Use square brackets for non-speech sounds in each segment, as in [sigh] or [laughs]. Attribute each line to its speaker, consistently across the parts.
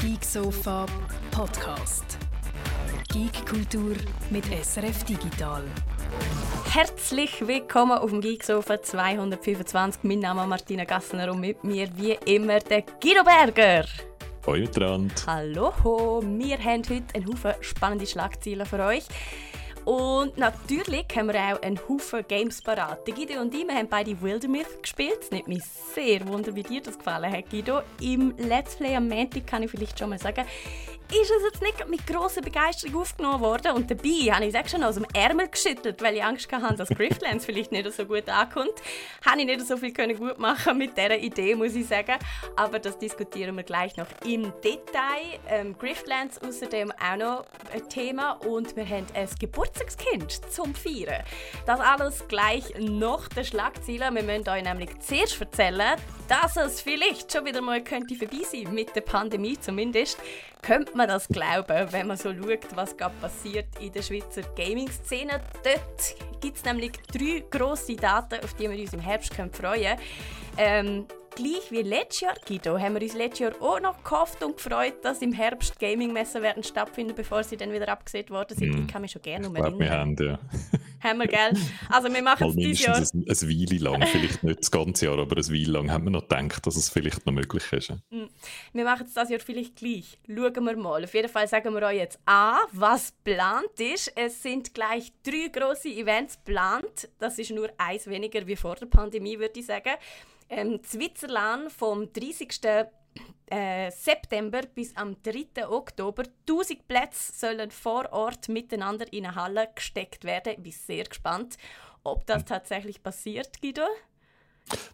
Speaker 1: Geek Sofa Podcast. Geek Kultur mit SRF Digital.
Speaker 2: Herzlich willkommen auf dem Geeksofa 225. Mein Name ist Martina Gassner und mit mir wie immer der Guido Berger. Hallo, wir haben heute einen Haufen spannende Schlagzeilen für euch. Und natürlich haben wir auch einen Haufen Games parat. Guido und ich wir haben beide Wildermyth gespielt. Es nimmt mich sehr wunder, wie dir das gefallen hat, Guido. Im Let's Play am Montag kann ich vielleicht schon mal sagen, ist es jetzt nicht mit grosser Begeisterung aufgenommen worden. Und dabei habe ich es schon aus dem Ärmel geschüttelt, weil ich Angst hatte, dass Griftlands vielleicht nicht so gut ankommt. Habe ich nicht so viel gut machen mit dieser Idee, muss ich sagen. Aber das diskutieren wir gleich noch im Detail. Ähm, Griftlands außerdem auch noch ein Thema und wir haben ein Geburtstagskind zum Feiern. Das alles gleich nach der Schlagzeilen. Wir müssen euch nämlich zuerst erzählen, dass es vielleicht schon wieder mal könnte vorbei sein mit der Pandemie zumindest könnte man das glauben, wenn man so schaut, was gerade passiert in der Schweizer Gaming-Szene. Dort gibt es nämlich drei grosse Daten, auf die wir uns im Herbst freuen können. Ähm, gleich wie letztes Jahr, Guido, haben wir uns letztes Jahr auch noch gehofft und gefreut, dass im Herbst Gaming-Messen werden stattfinden, bevor sie dann wieder abgesehen worden sind. Mm. Ich kann mich schon gerne
Speaker 3: erinnern. Wir haben, ja.
Speaker 2: haben wir, gell? Also wir machen es dieses Jahr...
Speaker 3: Ein, ein Weile lang, vielleicht nicht das ganze Jahr, aber ein Weile lang haben wir noch gedacht, dass es vielleicht noch möglich ist.
Speaker 2: Mm. Wir machen es dieses Jahr vielleicht gleich. Schauen wir mal. Auf jeden Fall sagen wir euch jetzt A, was geplant ist. Es sind gleich drei grosse Events geplant. Das ist nur eins weniger wie vor der Pandemie, würde ich sagen ähm, Switzerland vom 30. Äh, September bis am 3. Oktober. 1000 Plätze sollen vor Ort miteinander in eine Halle gesteckt werden. Ich bin sehr gespannt, ob das tatsächlich passiert, Guido.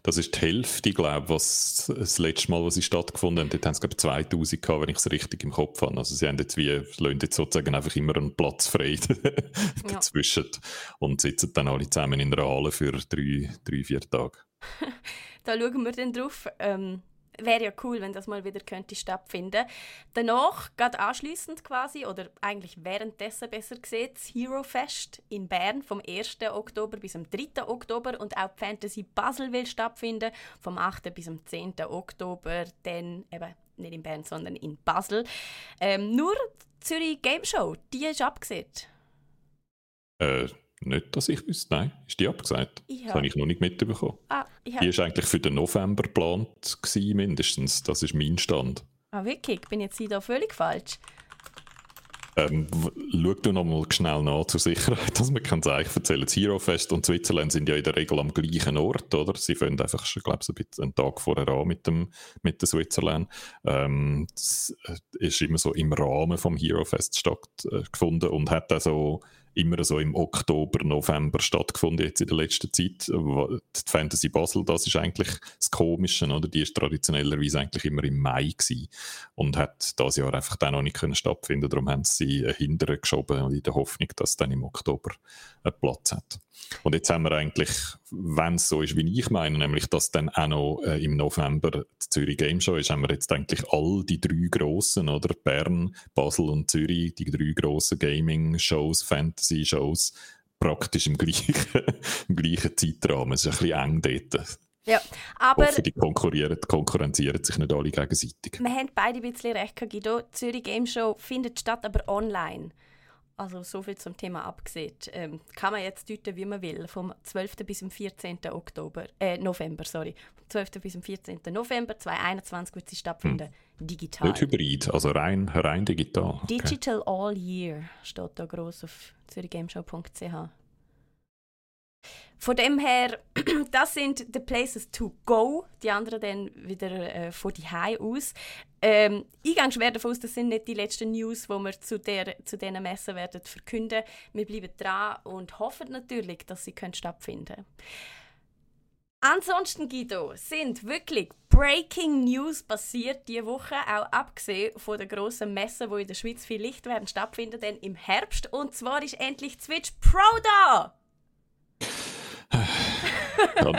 Speaker 3: Das ist die Hälfte, glaube was das letzte Mal, was sie stattgefunden haben, dort haben sie glaube 2000 gehabt, wenn ich es richtig im Kopf habe. Also sie haben jetzt wie, lassen jetzt sozusagen einfach immer einen Platz frei [laughs] dazwischen ja. und sitzen dann alle zusammen in der Halle für drei, drei vier Tage. [laughs]
Speaker 2: da schauen wir dann drauf. Ähm, Wäre ja cool, wenn das mal wieder könnte stattfinden. Danach, gerade anschließend quasi, oder eigentlich währenddessen besser gesehen, das Hero Fest in Bern vom 1. Oktober bis am 3. Oktober und auch die Fantasy Basel will stattfinden vom 8. bis am 10. Oktober, dann eben nicht in Bern, sondern in Basel. Ähm, nur die Zürich Game Show, die ist abgesehen.
Speaker 3: Äh, nicht, dass ich wüsste. Nein, ist die abgesagt? Ja. Das habe ich noch nicht mitbekommen. Ah, die war eigentlich für den November geplant, gewesen, mindestens. Das ist mein Stand.
Speaker 2: Ah, wirklich? Bin jetzt da völlig falsch?
Speaker 3: Ähm, schau du noch mal schnell nach zur Sicherheit, [laughs] dass man kann sagen, erzählen. Das Hero Fest und Switzerland sind ja in der Regel am gleichen Ort, oder? Sie fangen einfach, ich glaube, so einen Tag vorher an mit dem, mit dem Switzerland. Ähm, das äh, ist immer so im Rahmen vom Hero Fest stattgefunden und hat also immer so im Oktober, November stattgefunden, jetzt in der letzten Zeit. Die Fantasy Basel, das ist eigentlich das Komische, oder? Die ist traditionellerweise eigentlich immer im Mai gewesen und hat das Jahr einfach dann noch nicht können stattfinden. Darum haben sie hinterher geschoben in der Hoffnung, dass es dann im Oktober einen Platz hat. Und jetzt haben wir eigentlich, wenn es so ist, wie ich meine, nämlich, dass dann auch noch äh, im November die Zürich Game Show ist, haben wir jetzt eigentlich all die drei grossen, oder? Bern, Basel und Zürich, die drei grossen Gaming-Shows, Fantasy-Shows, praktisch im [laughs] gleichen, im gleichen Zeitrahmen. Es ist ein bisschen eng dort.
Speaker 2: Ja, aber...
Speaker 3: Hoffe, die konkurrieren, konkurrenzieren sich nicht alle gegenseitig.
Speaker 2: Wir haben beide ein bisschen recht, Guido. Die Zürich Game Show findet statt, aber online. Also so viel zum Thema abgesehen. Ähm, kann man jetzt deuten, wie man will. Vom 12. bis zum 14. Oktober, äh, November, sorry. Vom 12. bis zum 14. November 2021 wird sie stattfinden. Hm. Digital.
Speaker 3: Nicht hybrid, also rein, rein digital.
Speaker 2: Okay. Digital All Year steht da groß auf zürichgameshow.ch. Von dem her, [clears throat] das sind the places to go. Die anderen dann wieder äh, von die High aus. Ähm, gehe schwer davon aus, das sind nicht die letzten News, die wir zu, der, zu diesen Messen werden verkünden. Wir bleiben dran und hoffen natürlich, dass sie können stattfinden Ansonsten, Guido, sind wirklich Breaking News passiert diese Woche, auch abgesehen von den grossen Messen, die in der Schweiz vielleicht werden stattfinden, denn im Herbst. Und zwar ist endlich Switch Pro da!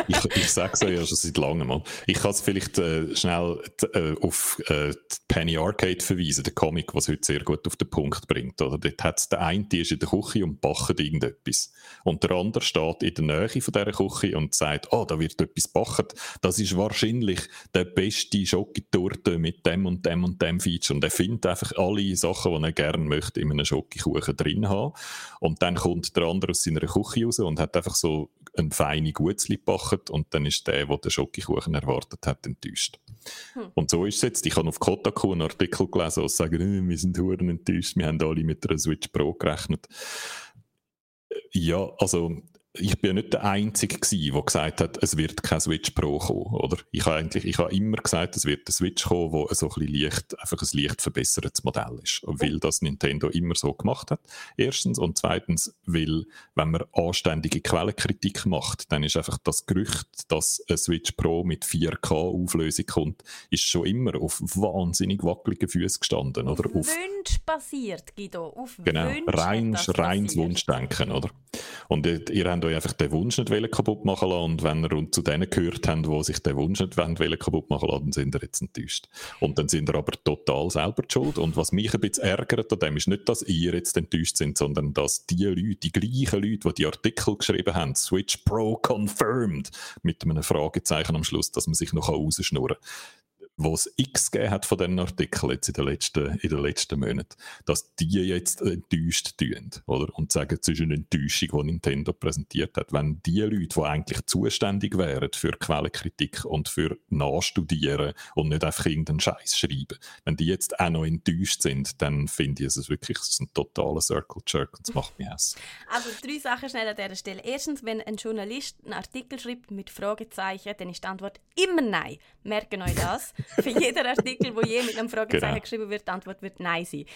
Speaker 3: Ich, ich sage es ja schon seit langem. Ich kann es vielleicht äh, schnell äh, auf äh, Penny Arcade verweisen, der Comic, was heute sehr gut auf den Punkt bringt. Oder? Dort hat's, der eine ist in der Küche und backt irgendetwas. Und der andere steht in der Nähe von dieser Küche und sagt, oh, da wird etwas backt. Das ist wahrscheinlich der beste Schokitorte mit dem und dem und dem Feature. Und er findet einfach alle Sachen, die er gerne möchte, in einem Schokokuchen drin haben. Und dann kommt der andere aus seiner Küche raus und hat einfach so ein feine Gutzli gebacken und dann ist der, der den Schokokuchen erwartet hat, enttäuscht. Hm. Und so ist es jetzt. Ich habe auf Kotaku einen Artikel gelesen, die sagen, äh, wir sind huren enttäuscht, wir haben alle mit einer Switch Pro gerechnet. Ja, also ich bin ja nicht der Einzige gewesen, der gesagt hat, es wird kein Switch Pro kommen, oder? Ich habe eigentlich, ich habe immer gesagt, es wird ein Switch kommen, wo so ein bisschen leicht, einfach ein leicht verbessertes Modell ist. Weil das Nintendo immer so gemacht hat. Erstens. Und zweitens, weil, wenn man anständige Quellenkritik macht, dann ist einfach das Gerücht, dass ein Switch Pro mit 4K Auflösung kommt, ist schon immer auf wahnsinnig wackeligen Füßen gestanden, oder?
Speaker 2: Auf Wunsch basiert, Guido. Auf
Speaker 3: genau,
Speaker 2: Wunsch
Speaker 3: reins, reins Wunschdenken, oder? Und ihr, ihr habt euch einfach den Wunsch nicht kaputt machen lassen. Und wenn ihr zu denen gehört habt, die sich den Wunsch nicht wollen, kaputt machen lassen, dann sind ihr jetzt enttäuscht. Und dann sind ihr aber total selber schuld. Und was mich ein bisschen ärgert an dem ist nicht, dass ihr jetzt enttäuscht sind, sondern dass die Leute, die gleichen Leute, die die Artikel geschrieben haben, Switch Pro confirmed, mit einem Fragezeichen am Schluss, dass man sich noch rausschnurren kann, wo es x gegeben hat von diesen Artikeln jetzt in den letzten, in den letzten Monaten, dass die jetzt enttäuscht tun, oder? Und sagen, es ist eine Enttäuschung, die Nintendo präsentiert hat. Wenn die Leute, die eigentlich zuständig wären für Quellenkritik und für Nachstudieren und nicht einfach irgendeinen Scheiß schreiben, wenn die jetzt auch noch enttäuscht sind, dann finde ich, es wirklich es ist ein totaler Circle Jerk und es macht mich Hass.
Speaker 2: Also drei Sachen schnell an dieser Stelle. Erstens, wenn ein Journalist einen Artikel schreibt mit Fragezeichen, dann ist die Antwort immer Nein. Merken euch das. [laughs] Für jeden Artikel, wo je mit einem Fragezeichen genau. geschrieben wird, die Antwort wird Nein sein.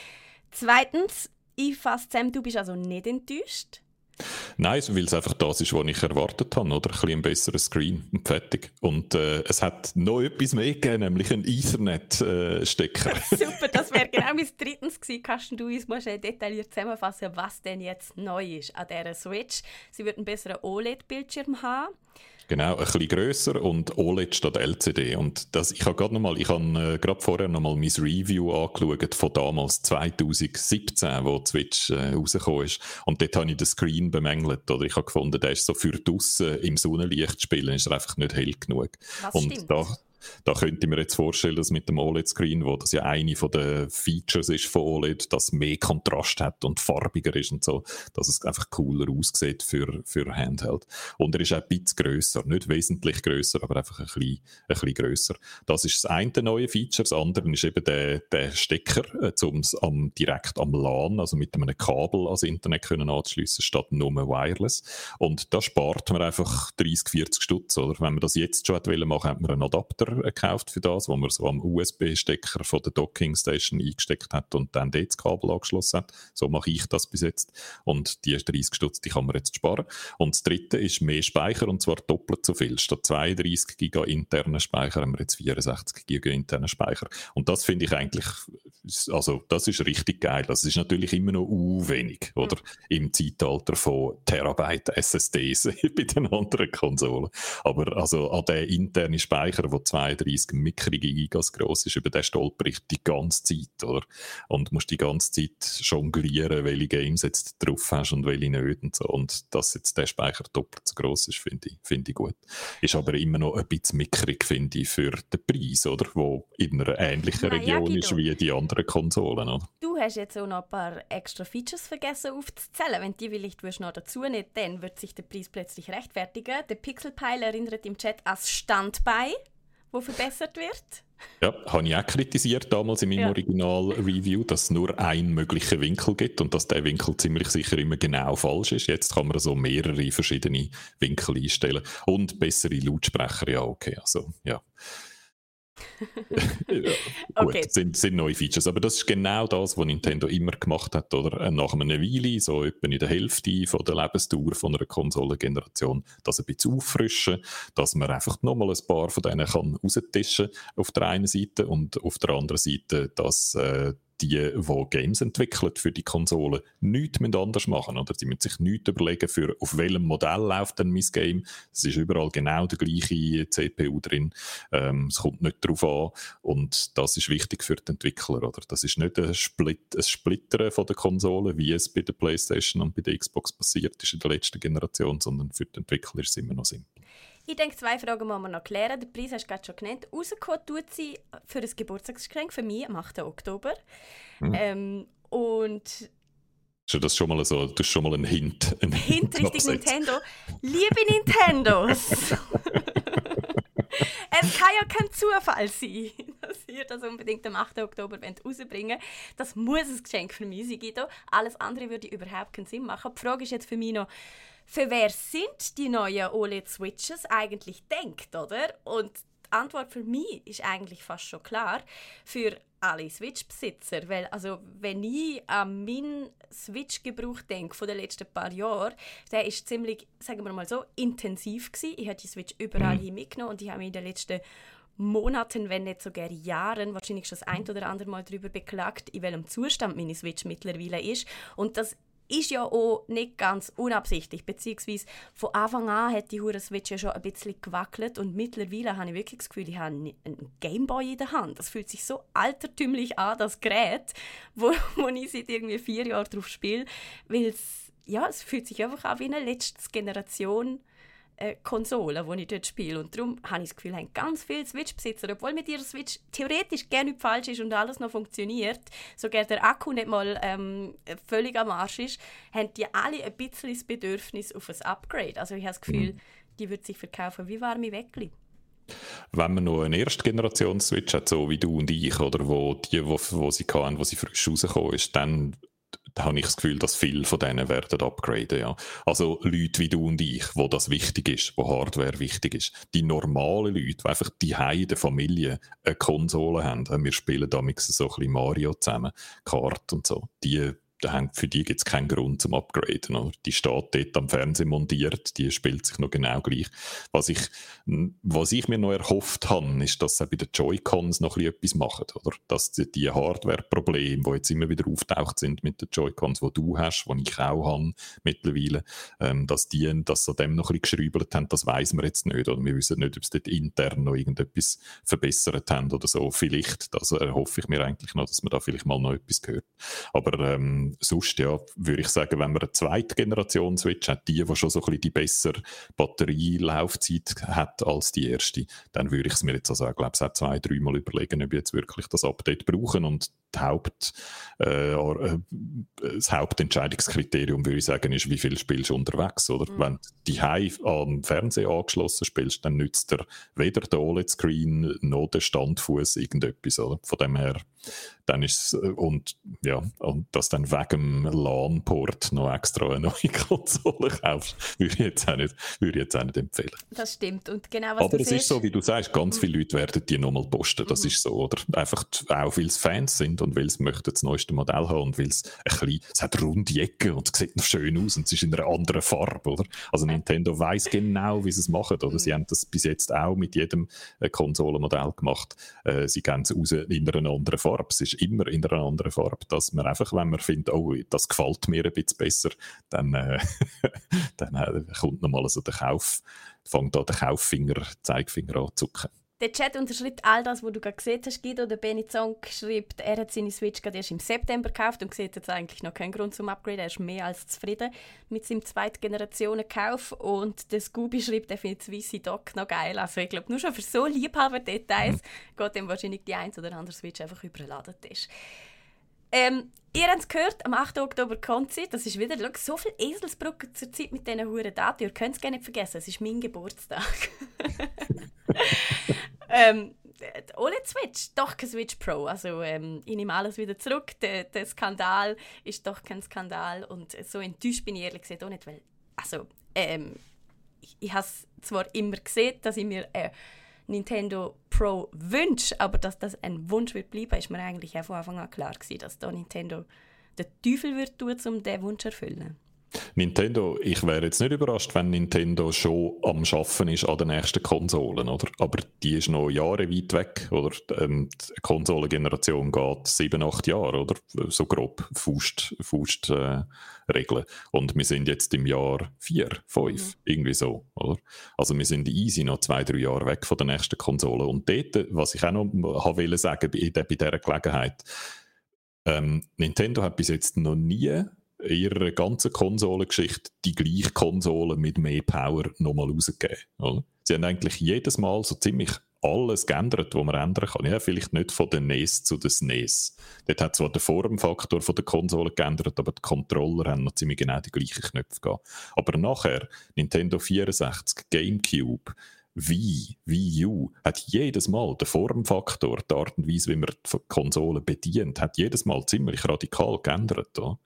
Speaker 2: Zweitens, ich fasse zusammen, du bist also nicht enttäuscht?
Speaker 3: Nein, weil es einfach das ist, was ich erwartet habe, oder? Ein bisschen ein besserer Screen und fertig. Und äh, es hat noch etwas mehr gegeben, nämlich einen Ethernet-Stecker.
Speaker 2: Äh, [laughs] Super, das wäre genau mein drittens gewesen. Kannst du uns mal detailliert zusammenfassen, was denn jetzt neu ist an dieser Switch? Sie wird einen besseren OLED-Bildschirm haben.
Speaker 3: Genau, ein bisschen grösser und OLED statt LCD. Und das, ich habe gerade noch mal, ich habe äh, gerade vorher noch mal mein Review angeschaut von damals 2017, wo die Switch äh, rausgekommen ist. Und dort habe ich den Screen bemängelt. Oder ich habe gefunden, der ist so für draussen im Sonnenlicht spielen, ist er einfach nicht hell genug.
Speaker 2: Was
Speaker 3: und
Speaker 2: stimmt?
Speaker 3: da, da könnte ich mir jetzt vorstellen, dass mit dem OLED-Screen, wo das ja eine den Features ist von OLED, dass mehr Kontrast hat und farbiger ist und so, dass es einfach cooler aussieht für, für Handheld. Und er ist auch ein bisschen grösser, nicht wesentlich grösser, aber einfach ein bisschen, ein bisschen grösser. Das ist das eine neue Feature. Das andere ist eben der, der Stecker, äh, um am, direkt am LAN, also mit einem Kabel ans Internet können anzuschliessen, statt nur Wireless. Und da spart man einfach 30, 40 Stutz, oder? Wenn man das jetzt schon machen wollte, hat man einen Adapter gekauft für das, wo man so am USB-Stecker von der Docking Station eingesteckt hat und dann dort das Kabel angeschlossen hat. So mache ich das bis jetzt. Und die 30 Stutz, die kann man jetzt sparen. Und das dritte ist mehr Speicher und zwar doppelt so viel. Statt 32 GB internen Speicher haben wir jetzt 64 GB internen Speicher. Und das finde ich eigentlich, also das ist richtig geil. Das ist natürlich immer noch u wenig, oder? Mhm. Im Zeitalter von Terabyte SSDs [laughs] bei den anderen Konsolen. Aber also an den internen Speicher, wo 32 mickrige Gigas groß ist, über den stolper ich die ganze Zeit, oder? Und musst die ganze Zeit jonglieren, welche Games jetzt drauf hast und welche nicht und so. Und dass jetzt der Speicher doppelt so groß ist, finde ich, find ich gut. Ist aber immer noch ein bisschen mickrig, finde ich, für den Preis, oder? Wo in einer ähnlichen
Speaker 2: Na ja,
Speaker 3: Region ist wie die anderen Konsolen, oder?
Speaker 2: Du hast jetzt auch noch ein paar extra Features vergessen aufzuzählen. Wenn die vielleicht willst noch dazu nicht, dann wird sich der Preis plötzlich rechtfertigen. Der Pixelpile erinnert im Chat als Standby, wo verbessert wird.
Speaker 3: Ja, habe ich auch kritisiert damals in meinem
Speaker 2: Ja.
Speaker 3: Original-Review, dass es nur einen möglichen Winkel gibt und dass der Winkel ziemlich sicher immer genau falsch ist. Jetzt kann man so mehrere verschiedene Winkel einstellen und bessere Lautsprecher, ja, okay, also, ja. Ja, [laughs]
Speaker 2: Okay.
Speaker 3: Gut, sind, sind neue Features. Aber das ist genau das, was Nintendo immer gemacht hat, oder? Äh, Nach einer Weile, so etwa in der Hälfte von der Lebensdauer von einer Konsolengeneration, das ein bisschen auffrischen, dass man einfach nochmal ein paar von denen kann raustischen auf der einen Seite und auf der anderen Seite, dass äh, die, die Games entwickeln für die Konsole, nichts anders machen oder Sie müssen sich nichts überlegen, für auf welchem Modell läuft denn mein Game. Es ist überall genau der gleiche CPU drin. Ähm, es kommt nicht darauf an und das ist wichtig für die Entwickler. Oder? Das ist nicht ein, Split, ein Splittern von der Konsole, wie es bei der PlayStation und bei der Xbox passiert ist in der letzten Generation, sondern für die Entwickler ist es immer noch simpel.
Speaker 2: Ich denke, zwei Fragen müssen wir noch klären. Den Preis hast du gerade schon genannt. Rausgekommen tut sie für ein Geburtstagsgeschenk für mich am 8. Oktober. Mhm. Ähm, und
Speaker 3: ist das schon mal so, das ist schon mal ein Hint. Ein
Speaker 2: Hint Richtung Nintendo. Liebe Nintendos! [laughs] es kann ja kein Zufall sein, dass ihr das unbedingt am 8. Oktober rausbringen wollt. Das muss ein Geschenk für mich sein, Guido. Alles andere würde überhaupt keinen Sinn machen. Die Frage ist jetzt für mich noch, für wer sind die neuen OLED-Switches eigentlich denkt, oder? Und die Antwort für mich ist eigentlich fast schon klar. Für alle Switch-Besitzer. Weil, also, wenn ich an meinen Switch-Gebrauch denke von den letzten paar Jahren, der ist ziemlich, sagen wir mal so, intensiv gewesen. Ich habe die Switch überall mhm. mitgenommen und ich habe mich in den letzten Monaten, wenn nicht sogar Jahren, wahrscheinlich schon das ein oder andere Mal darüber beklagt, in welchem Zustand meine Switch mittlerweile ist. Und das ist ja auch nicht ganz unabsichtlich, beziehungsweise von Anfang an hat die Hure Switch ja schon ein bisschen gewackelt und mittlerweile habe ich wirklich das Gefühl, ich habe einen Gameboy in der Hand. Das fühlt sich so altertümlich an, das Gerät, wo, [laughs] wo ich seit irgendwie vier Jahren drauf spiele, weil es, ja, es fühlt sich einfach an wie eine letzte Generation äh, Konsole, die ich dort spiele. Und darum habe ich das Gefühl, haben ganz viele Switch-Besitzer, obwohl mit ihrer Switch theoretisch gerne nicht falsch ist und alles noch funktioniert, sogar der Akku nicht mal ähm, völlig am Arsch ist, haben die alle ein bisschen das Bedürfnis auf ein Upgrade. Also ich habe das Gefühl, mhm. die wird sich verkaufen wie warme Weckli
Speaker 3: wenn man noch eine Erstgenerations-Switch hat, so wie du und ich, oder wo die, wo, wo sie hatten, wo sie frisch rausgekommen ist, dann da habe ich das Gefühl, dass viele von denen werden upgraden, ja. Also Leute wie du und ich, wo das wichtig ist, wo Hardware wichtig ist. Die normalen Leute, die einfach die in der Familie eine Konsole haben, wir spielen damals so ein bisschen Mario zusammen, Kart und so, die für die gibt es keinen Grund zum Upgraden. Oder? Die steht dort am Fernsehen montiert, die spielt sich noch genau gleich. Was ich, was ich mir noch erhofft habe, ist, dass sie bei den Joy-Cons noch etwas machen. Oder? Dass die, die Hardware-Probleme, die jetzt immer wieder auftaucht sind mit den Joy-Cons, die du hast, die ich auch habe mittlerweile, ähm, dass die das an dem noch ein bisschen geschrübelt haben, das weiß man jetzt nicht. Oder wir wissen nicht, ob sie dort intern noch irgendetwas verbessert haben oder so. Vielleicht, das erhoffe ich mir eigentlich noch, dass man da vielleicht mal noch etwas gehört. Aber ähm, sonst ja, würde ich sagen, wenn man eine zweite Generation Switch hat, die, die schon so ein bisschen die bessere Batterielaufzeit hat als die erste, dann würde ich es mir jetzt also, ich glaube, auch zwei, dreimal überlegen, ob ich jetzt wirklich das Update brauchen und Haupt, äh, äh, das Hauptentscheidungskriterium, würde ich sagen, ist, wie viel spielst du unterwegs. Oder? Mhm. Wenn du die am Fernseher angeschlossen spielst, dann nützt dir weder der OLED-Screen noch der Standfuß irgendetwas. Oder? Von dem her, dann ist äh, und ja, und dass dann wegen dem LAN-Port noch extra eine neue [laughs] Konsole kaufst, würde ich jetzt auch nicht, würde ich jetzt auch nicht empfehlen.
Speaker 2: Das stimmt. Und genau was
Speaker 3: Aber es ist so, wie du sagst, ganz mhm. viele Leute werden die nochmal posten. Das mhm. ist so, oder? Einfach auch, weil es Fans sind und weil sie möchten das neueste Modell haben und weil es ein bisschen, es hat runde Ecken und es sieht noch schön aus und es ist in einer anderen Farbe, oder? Also Nintendo weiß genau, wie sie es machen, oder? Sie haben das bis jetzt auch mit jedem äh, Konsolenmodell gemacht. Äh, sie gehen es raus in einer anderen Farbe. Es ist immer in einer anderen Farbe, dass man einfach, wenn man findet, oh, das gefällt mir ein bisschen besser, dann, äh, [laughs] dann äh, kommt nochmal so der Kauf, fängt da der Kauffinger, Zeigefinger an zu zucken.
Speaker 2: Der Chat unterschreibt all das, was du gerade gesehen hast, Guido. Der Benny Zong schreibt, er hat seine Switch gerade erst im September gekauft und sieht jetzt eigentlich noch keinen Grund zum Upgrade. Er ist mehr als zufrieden mit seinem Zweitgenerationen-Kauf. Und der Scooby schreibt, er findet das weiße Dock noch geil. Also ich glaube, nur schon für so Liebhaber-Details mhm. geht ihm wahrscheinlich die ein oder andere Switch einfach überladen ist. Ähm, ihr habt es gehört, am 8. Oktober kommt sie. Das ist wieder schau, so viel Eselsbrücken zur Zeit mit diesen hohen Daten. Ihr könnt es gerne nicht vergessen, es ist mein Geburtstag. [laughs] ähm, OLED Switch, doch kein Switch Pro. Also ähm, ich nehme alles wieder zurück. Der, der, Skandal ist doch kein Skandal und so enttäuscht bin ich ehrlich gesagt auch nicht, weil also ähm, ich, ich habe zwar immer gesehen, dass ich mir äh, Nintendo Pro wünsche, aber dass das ein Wunsch wird bleiben, ist mir eigentlich auch von Anfang an klar gewesen, dass da Nintendo den Teufel wird tun, um diesen Wunsch zu erfüllen.
Speaker 3: Nintendo, ich wäre jetzt nicht überrascht, wenn Nintendo schon am Schaffen ist an den nächsten Konsolen, oder? Aber die ist noch Jahre weit weg, oder? Ähm, die Konsolengeneration geht sieben, acht Jahre, oder? So grob Faust, Faust äh, Regeln. Und wir sind jetzt im Jahr vier, fünf, mhm. irgendwie so, oder? Also wir sind easy noch zwei, drei Jahre weg von der nächsten Konsole. Und dort, was ich auch noch wollte sagen bei, bei dieser Gelegenheit, ähm, Nintendo hat bis jetzt noch nie in ihrer ganzen Konsolengeschichte die gleiche Konsole mit mehr Power nochmal rausgegeben. Oder? Sie haben eigentlich jedes Mal so ziemlich alles geändert, was man ändern kann. Ja, vielleicht nicht von der NES zu der SNES. Dort hat zwar der Formfaktor von der Konsole geändert, aber die Controller haben noch ziemlich genau die gleichen Knöpfe gehabt. Aber nachher, Nintendo 64, GameCube, Wii, Wii U hat jedes Mal der Formfaktor, die Art und Weise, wie man die Konsole bedient, hat jedes Mal ziemlich radikal geändert. Oder?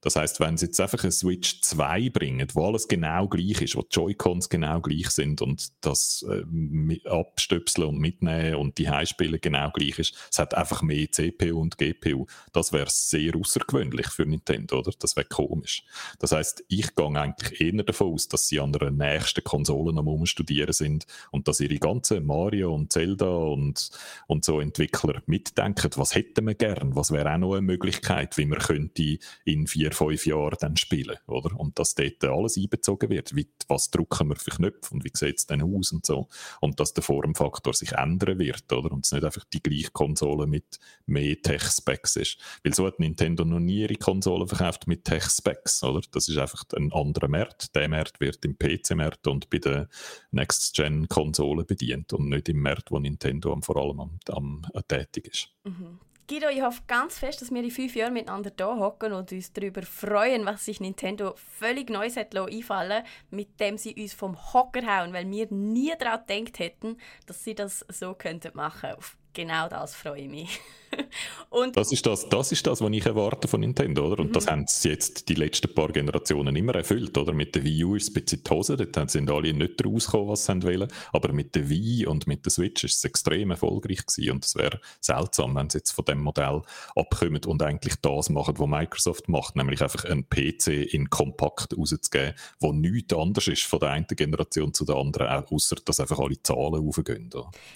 Speaker 3: Das heißt, wenn sie jetzt einfach eine Switch 2 bringen, wo alles genau gleich ist, wo die Joy-Cons genau gleich sind und das äh, Abstöpseln und Mitnehmen und die Heimspiele genau gleich ist, es hat einfach mehr CPU und GPU. Das wäre sehr außergewöhnlich für Nintendo, oder? Das wäre komisch. Das heißt, ich gehe eigentlich eher davon aus, dass sie an der nächsten Konsole am Umstudieren sind und dass ihre ganzen Mario und Zelda und, und so Entwickler mitdenken, was hätten wir gern, was wäre auch noch eine Möglichkeit, wie man könnte in vier, fünf Jahren dann spielen, oder? Und dass dort alles einbezogen wird, wie, was drucken wir für Knöpfe und wie sieht es dann aus und so. Und dass der Formfaktor sich ändern wird, oder? Und es nicht einfach die gleiche Konsole mit mehr Tech-Specs ist. Weil so hat Nintendo noch nie ihre Konsole verkauft mit Tech-Specs, oder? Das ist einfach ein anderer Markt. Der Markt wird im PC-Markt und bei der Next-Gen Konsolen bedient und nicht im Markt, wo Nintendo vor allem am, am äh, tätig ist.
Speaker 2: Mhm. Guido, ich hoffe ganz fest, dass wir in fünf Jahren miteinander hier hocken und uns darüber freuen, was sich Nintendo völlig Neues hat einfallen mit dem sie uns vom Hocker hauen, weil wir nie daran gedacht hätten, dass sie das so könnten machen. Auf genau das freue ich mich. [laughs]
Speaker 3: und das, ist das, das ist das, was ich erwarte von Nintendo, oder? Und mhm. das haben sie jetzt die letzten paar Generationen immer erfüllt, oder? Mit der Wii U ist es ein bisschen die Hose, dort sind alle nicht rausgekommen, was sie wollen. Aber mit der Wii und mit der Switch ist es extrem erfolgreich gewesen. Und es wäre seltsam, wenn sie jetzt von dem Modell abkommen und eigentlich das machen, was Microsoft macht, nämlich einfach einen PC in kompakt rauszugeben, wo nichts anders ist von der einen Generation zu der anderen, außer dass einfach alle Zahlen aufgehen.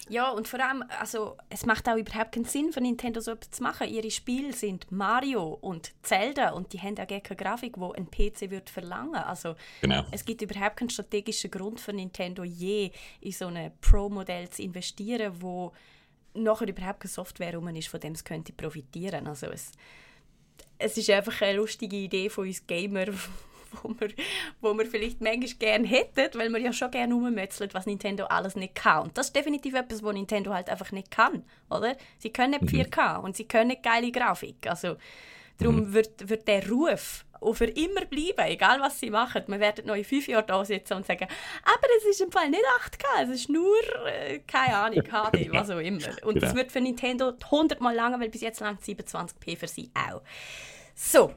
Speaker 2: Ja, und vor allem, also es macht auch überhaupt keinen Sinn für Nintendo so etwas zu machen. Ihre Spiele sind Mario und Zelda und die haben auch gar keine Grafik, die ein PC wird verlangen. Also genau. es gibt überhaupt keinen strategischen Grund für Nintendo je in so ein Pro-Modell zu investieren, wo nachher überhaupt keine Software rum ist, von dem es könnte profitieren. Also es, es ist einfach eine lustige Idee von uns Gamer, [laughs] wo wir, wo wir vielleicht manchmal gerne hätten, weil wir ja schon gerne rummötzeln, was Nintendo alles nicht kann. Und das ist definitiv etwas, was Nintendo halt einfach nicht kann, oder? Sie können nicht 4K mhm. und sie können nicht geile Grafik. Also darum mhm. wird, wird der Ruf auch für immer bleiben, egal was sie machen. Wir werden noch in fünf Jahren da sitzen und sagen, aber es ist im Fall nicht 8K, es ist nur, äh, keine Ahnung, [laughs] HD, was auch immer. Und genau. das wird für Nintendo 100 Mal lange, weil bis jetzt lang 27p für sie auch. So,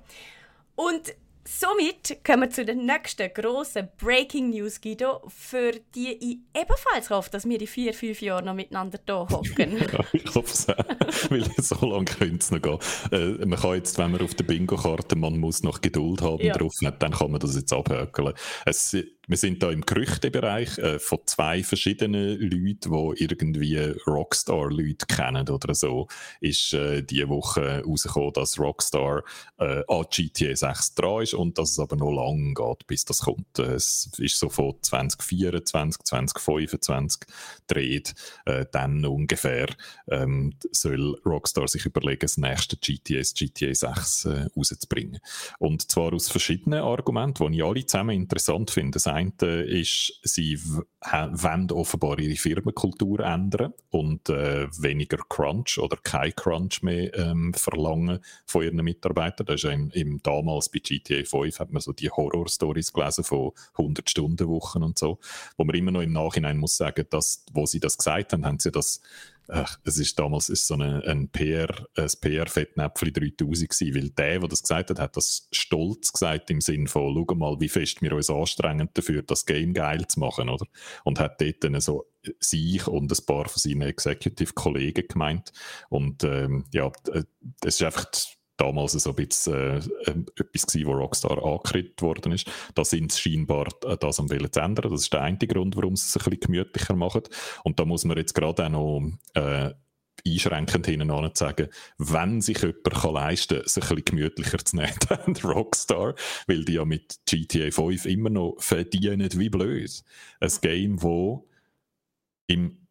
Speaker 2: und Somit kommen wir zu der nächsten grossen Breaking News, Guido, für die ich ebenfalls hoffe, dass wir die vier, fünf Jahre noch miteinander hier hocken. [laughs]
Speaker 3: ja, ich hoffe es auch, weil so lange könnte es noch gehen. Äh, man kann jetzt, wenn man auf der Bingo-Karte, man muss noch Geduld haben ja. drauf, dann kann man das jetzt abhökeln. Es, wir sind da im Gerüchtebereich äh, von zwei verschiedenen Leuten, die irgendwie Rockstar-Leute kennen oder so, ist äh, diese Woche rausgekommen, dass Rockstar äh, an GTA 6 dran ist und dass es aber noch lange geht, bis das kommt. Es ist so von 2024, 2025 dreht, äh, dann ungefähr ähm, soll Rockstar sich überlegen, das nächste GTA, GTA 6 äh, rauszubringen. Und zwar aus verschiedenen Argumenten, die ich alle zusammen interessant finde. Das eine ist, sie wollen offenbar ihre Firmenkultur ändern und äh, weniger Crunch oder kein Crunch mehr ähm, verlangen von ihren Mitarbeitern. Das ist im, im, damals bei GTA 5 hat man so die Horror-Stories gelesen von 100-Stunden-Wochen und so, wo man immer noch im Nachhinein muss sagen, dass, wo sie das gesagt haben, haben sie das es ist damals ist so eine, ein PR, ein PR-Fettnäpfchen 3000 gewesen, weil der, der das gesagt hat, hat das stolz gesagt im Sinn von, schau mal, wie fest wir uns anstrengen dafür, das Game geil zu machen, oder? Und hat dort dann so sich und ein paar von seinen Executive-Kollegen gemeint. Und ähm, ja, es ist einfach damals so ein bisschen äh, äh etwas gewesen, wo Rockstar angekriegt worden ist. Da sind sie scheinbar äh, das am Willen zu ändern. Das ist der einzige Grund, warum sie es ein bisschen gemütlicher machen. Und da muss man jetzt gerade auch noch äh, einschränkend hinten sagen, wenn sich jemand kann leisten kann, sich ein bisschen gemütlicher zu nehmen, [laughs] dann Rockstar, weil die ja mit GTA 5 immer noch verdienen wie blöd. Ein Game, das im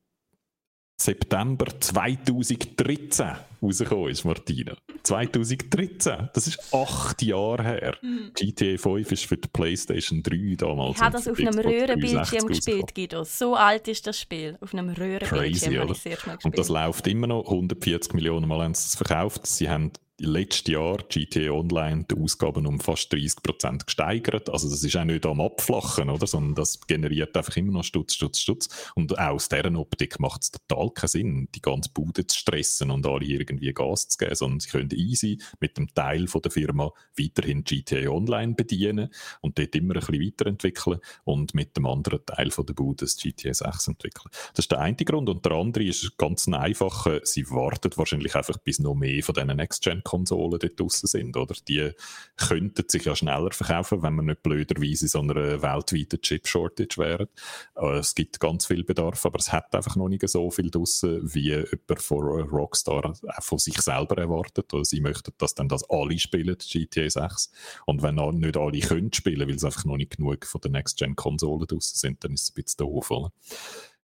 Speaker 3: September 2013 rausgekommen ist, Martina. 2013, das ist acht Jahre her. Mhm. GTA 5 ist für die PlayStation 3 damals.
Speaker 2: Ich habe das auf einem Röhrenbildschirm gespielt, Guido. So alt ist das Spiel. Auf einem Röhrenbildschirm habe ich
Speaker 3: es Mal gespielt. Und das läuft immer noch. 140 Millionen Mal haben sie es verkauft. Sie haben letztes Jahr GTA Online die Ausgaben um fast 30% gesteigert. Also das ist auch nicht am Abflachen, oder? sondern das generiert einfach immer noch Stutz, Stutz, Stutz. Und auch aus deren Optik macht es total keinen Sinn, die ganze Bude zu stressen und alle irgendwie Gas zu geben, sondern sie können easy mit dem Teil von der Firma weiterhin GTA Online bedienen und dort immer ein bisschen weiterentwickeln und mit dem anderen Teil von der Bude das GTA 6 entwickeln. Das ist der eine Grund. Und der andere ist ganz einfach, sie warten wahrscheinlich einfach bis noch mehr von diesen Next-Gen Konsolen dort draussen sind. Oder? Die könnten sich ja schneller verkaufen, wenn man nicht blöderweise in so einer weltweiten Chip-Shortage wäre. Äh, es gibt ganz viel Bedarf, aber es hat einfach noch nicht so viel draussen, wie jemand von Rockstar auch von sich selber erwartet. Oder sie möchten, dass dann das alle spielen, GTA 6. Und wenn nicht alle können spielen, weil es einfach noch nicht genug von den Next-Gen-Konsolen draussen sind, dann ist es ein bisschen doof. Oder?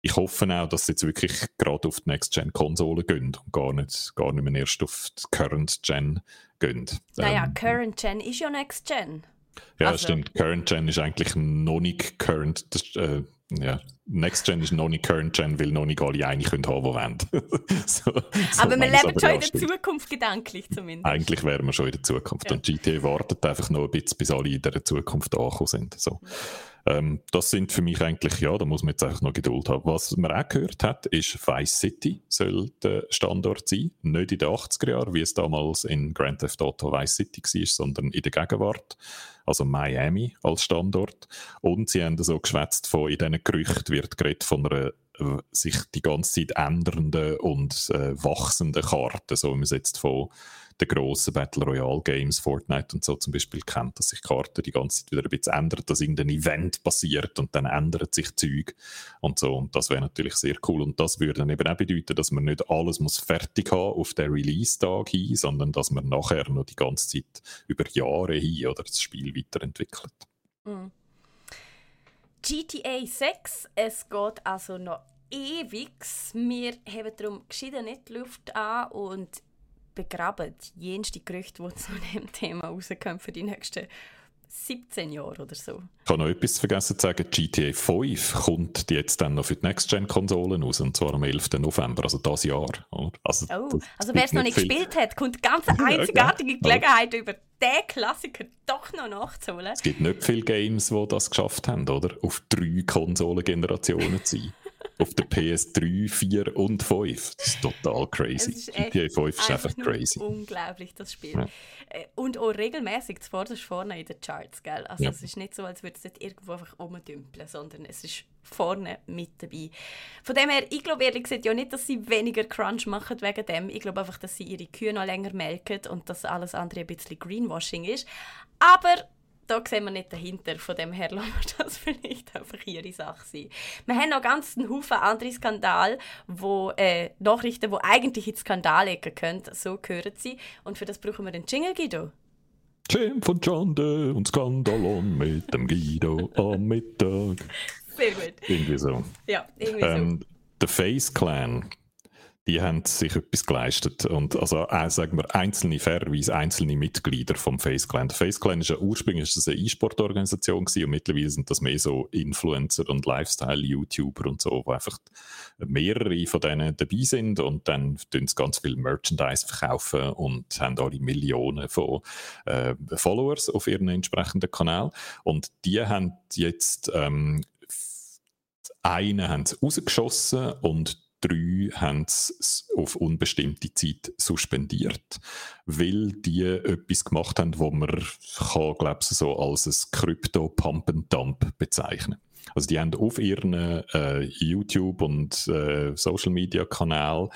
Speaker 3: Ich hoffe auch, dass sie jetzt wirklich gerade auf die Next-Gen-Konsolen gehen und gar nicht, gar nicht mehr erst auf die Current-Gen gehen.
Speaker 2: Naja, ähm, Current-Gen ist ja Next-Gen.
Speaker 3: Ja, also. stimmt. Current-Gen ist eigentlich noch nicht Current. Das, äh, ja, Next Gen ist noch nicht Current Gen, weil noch nicht alle eine können haben, die wollen. [laughs]
Speaker 2: so, so aber wir leben schon in der Zukunft gedanklich zumindest.
Speaker 3: Eigentlich wären wir schon in der Zukunft. Ja. Und GTA wartet einfach noch ein bisschen, bis alle in der Zukunft angekommen sind. So. Ähm, das sind für mich eigentlich, ja, da muss man jetzt einfach noch Geduld haben. Was man auch gehört hat, ist, Vice City soll der Standort sein. Nicht in den 80er Jahren, wie es damals in Grand Theft Auto Vice City war, sondern in der Gegenwart. Also Miami als Standort. Und sie haben so geschwätzt von, in diesen Gerüchten wird geredet von einer äh, sich die ganze Zeit ändernden und äh, wachsenden Karte, so wie man es jetzt von den grossen Battle Royale Games, Fortnite und so zum Beispiel kennt, dass sich die Karte die ganze Zeit wieder ein bisschen ändert, dass irgendein Event passiert und dann ändert sich Zeug und so. Und das wäre natürlich sehr cool. Und das würde dann eben auch bedeuten, dass man nicht alles muss fertig haben auf den Release-Tag hin, sondern dass man nachher noch die ganze Zeit über Jahre hin oder das Spiel weiterentwickelt. Mhm.
Speaker 2: GTA 6, es geht also noch ewig. Wir haben darum geschieden nicht die Luft an und begraben jenste Gerüchte, die zu dem Thema rauskommen für die nächsten 17 Jahre oder so.
Speaker 3: Ich habe noch etwas vergessen zu sagen. GTA 5 kommt jetzt dann noch für die Next-Gen-Konsolen raus, und zwar am 11. November, also dieses Jahr.
Speaker 2: Also, oh, also wer es noch nicht viel. gespielt hat, kommt ganz [laughs] einzigartige Gelegenheit, ja. über diesen Klassiker doch noch nachzuholen.
Speaker 3: Es gibt nicht viele Games, die das geschafft haben, oder? Auf drei Konsolengenerationen zu sein auf der PS3, 4 und 5. Das ist total crazy. Ist GTA 5 ist einfach crazy.
Speaker 2: Unglaublich, das Spiel. Ja. Äh, und auch regelmäßig zuvorderst vorne in den Charts, gell? Also ja. es ist nicht so, als würde es nicht irgendwo einfach rumdümpeln, sondern es ist vorne mit dabei. Von dem her, ich glaube ehrlich gesagt ja nicht, dass sie weniger Crunch machen wegen dem. Ich glaube einfach, dass sie ihre Kühe noch länger melken und dass alles andere ein bisschen Greenwashing ist. Aber da sehen wir nicht dahinter. Von dem her lassen wir das vielleicht einfach ihre Sache sein. Wir haben noch ganz einen Haufen andere Skandale, wo, äh, Nachrichten, die eigentlich in Skandal legen können. So gehören sie. Und für das brauchen wir den Jingle, Guido.
Speaker 3: Jim von Schande und Skandalon mit dem Guido am Mittag.
Speaker 2: Sehr gut.
Speaker 3: Irgendwie so.
Speaker 2: Ja, irgendwie ähm, so.
Speaker 3: Der Face Clan die haben sich etwas geleistet. Und also, äh, sagen wir, einzelne, fairerweise einzelne Mitglieder vom Face Clan. Der Face ist ja ursprünglich eine E-Sport-Organisation und mittlerweile sind das mehr so Influencer und Lifestyle-YouTuber und so, wo einfach mehrere von denen dabei sind und dann tun sie ganz viel Merchandise verkaufen und haben alle Millionen von äh, Followers auf ihren entsprechenden Kanal. Und die haben jetzt ähm, einen haben sie rausgeschossen und drei haben es auf unbestimmte Zeit suspendiert, weil die etwas gemacht haben, wo man kann, glaube ich, so als ein Krypto Pump and Dump bezeichnen. Also die haben auf ihren äh, YouTube und äh, Social Media Kanal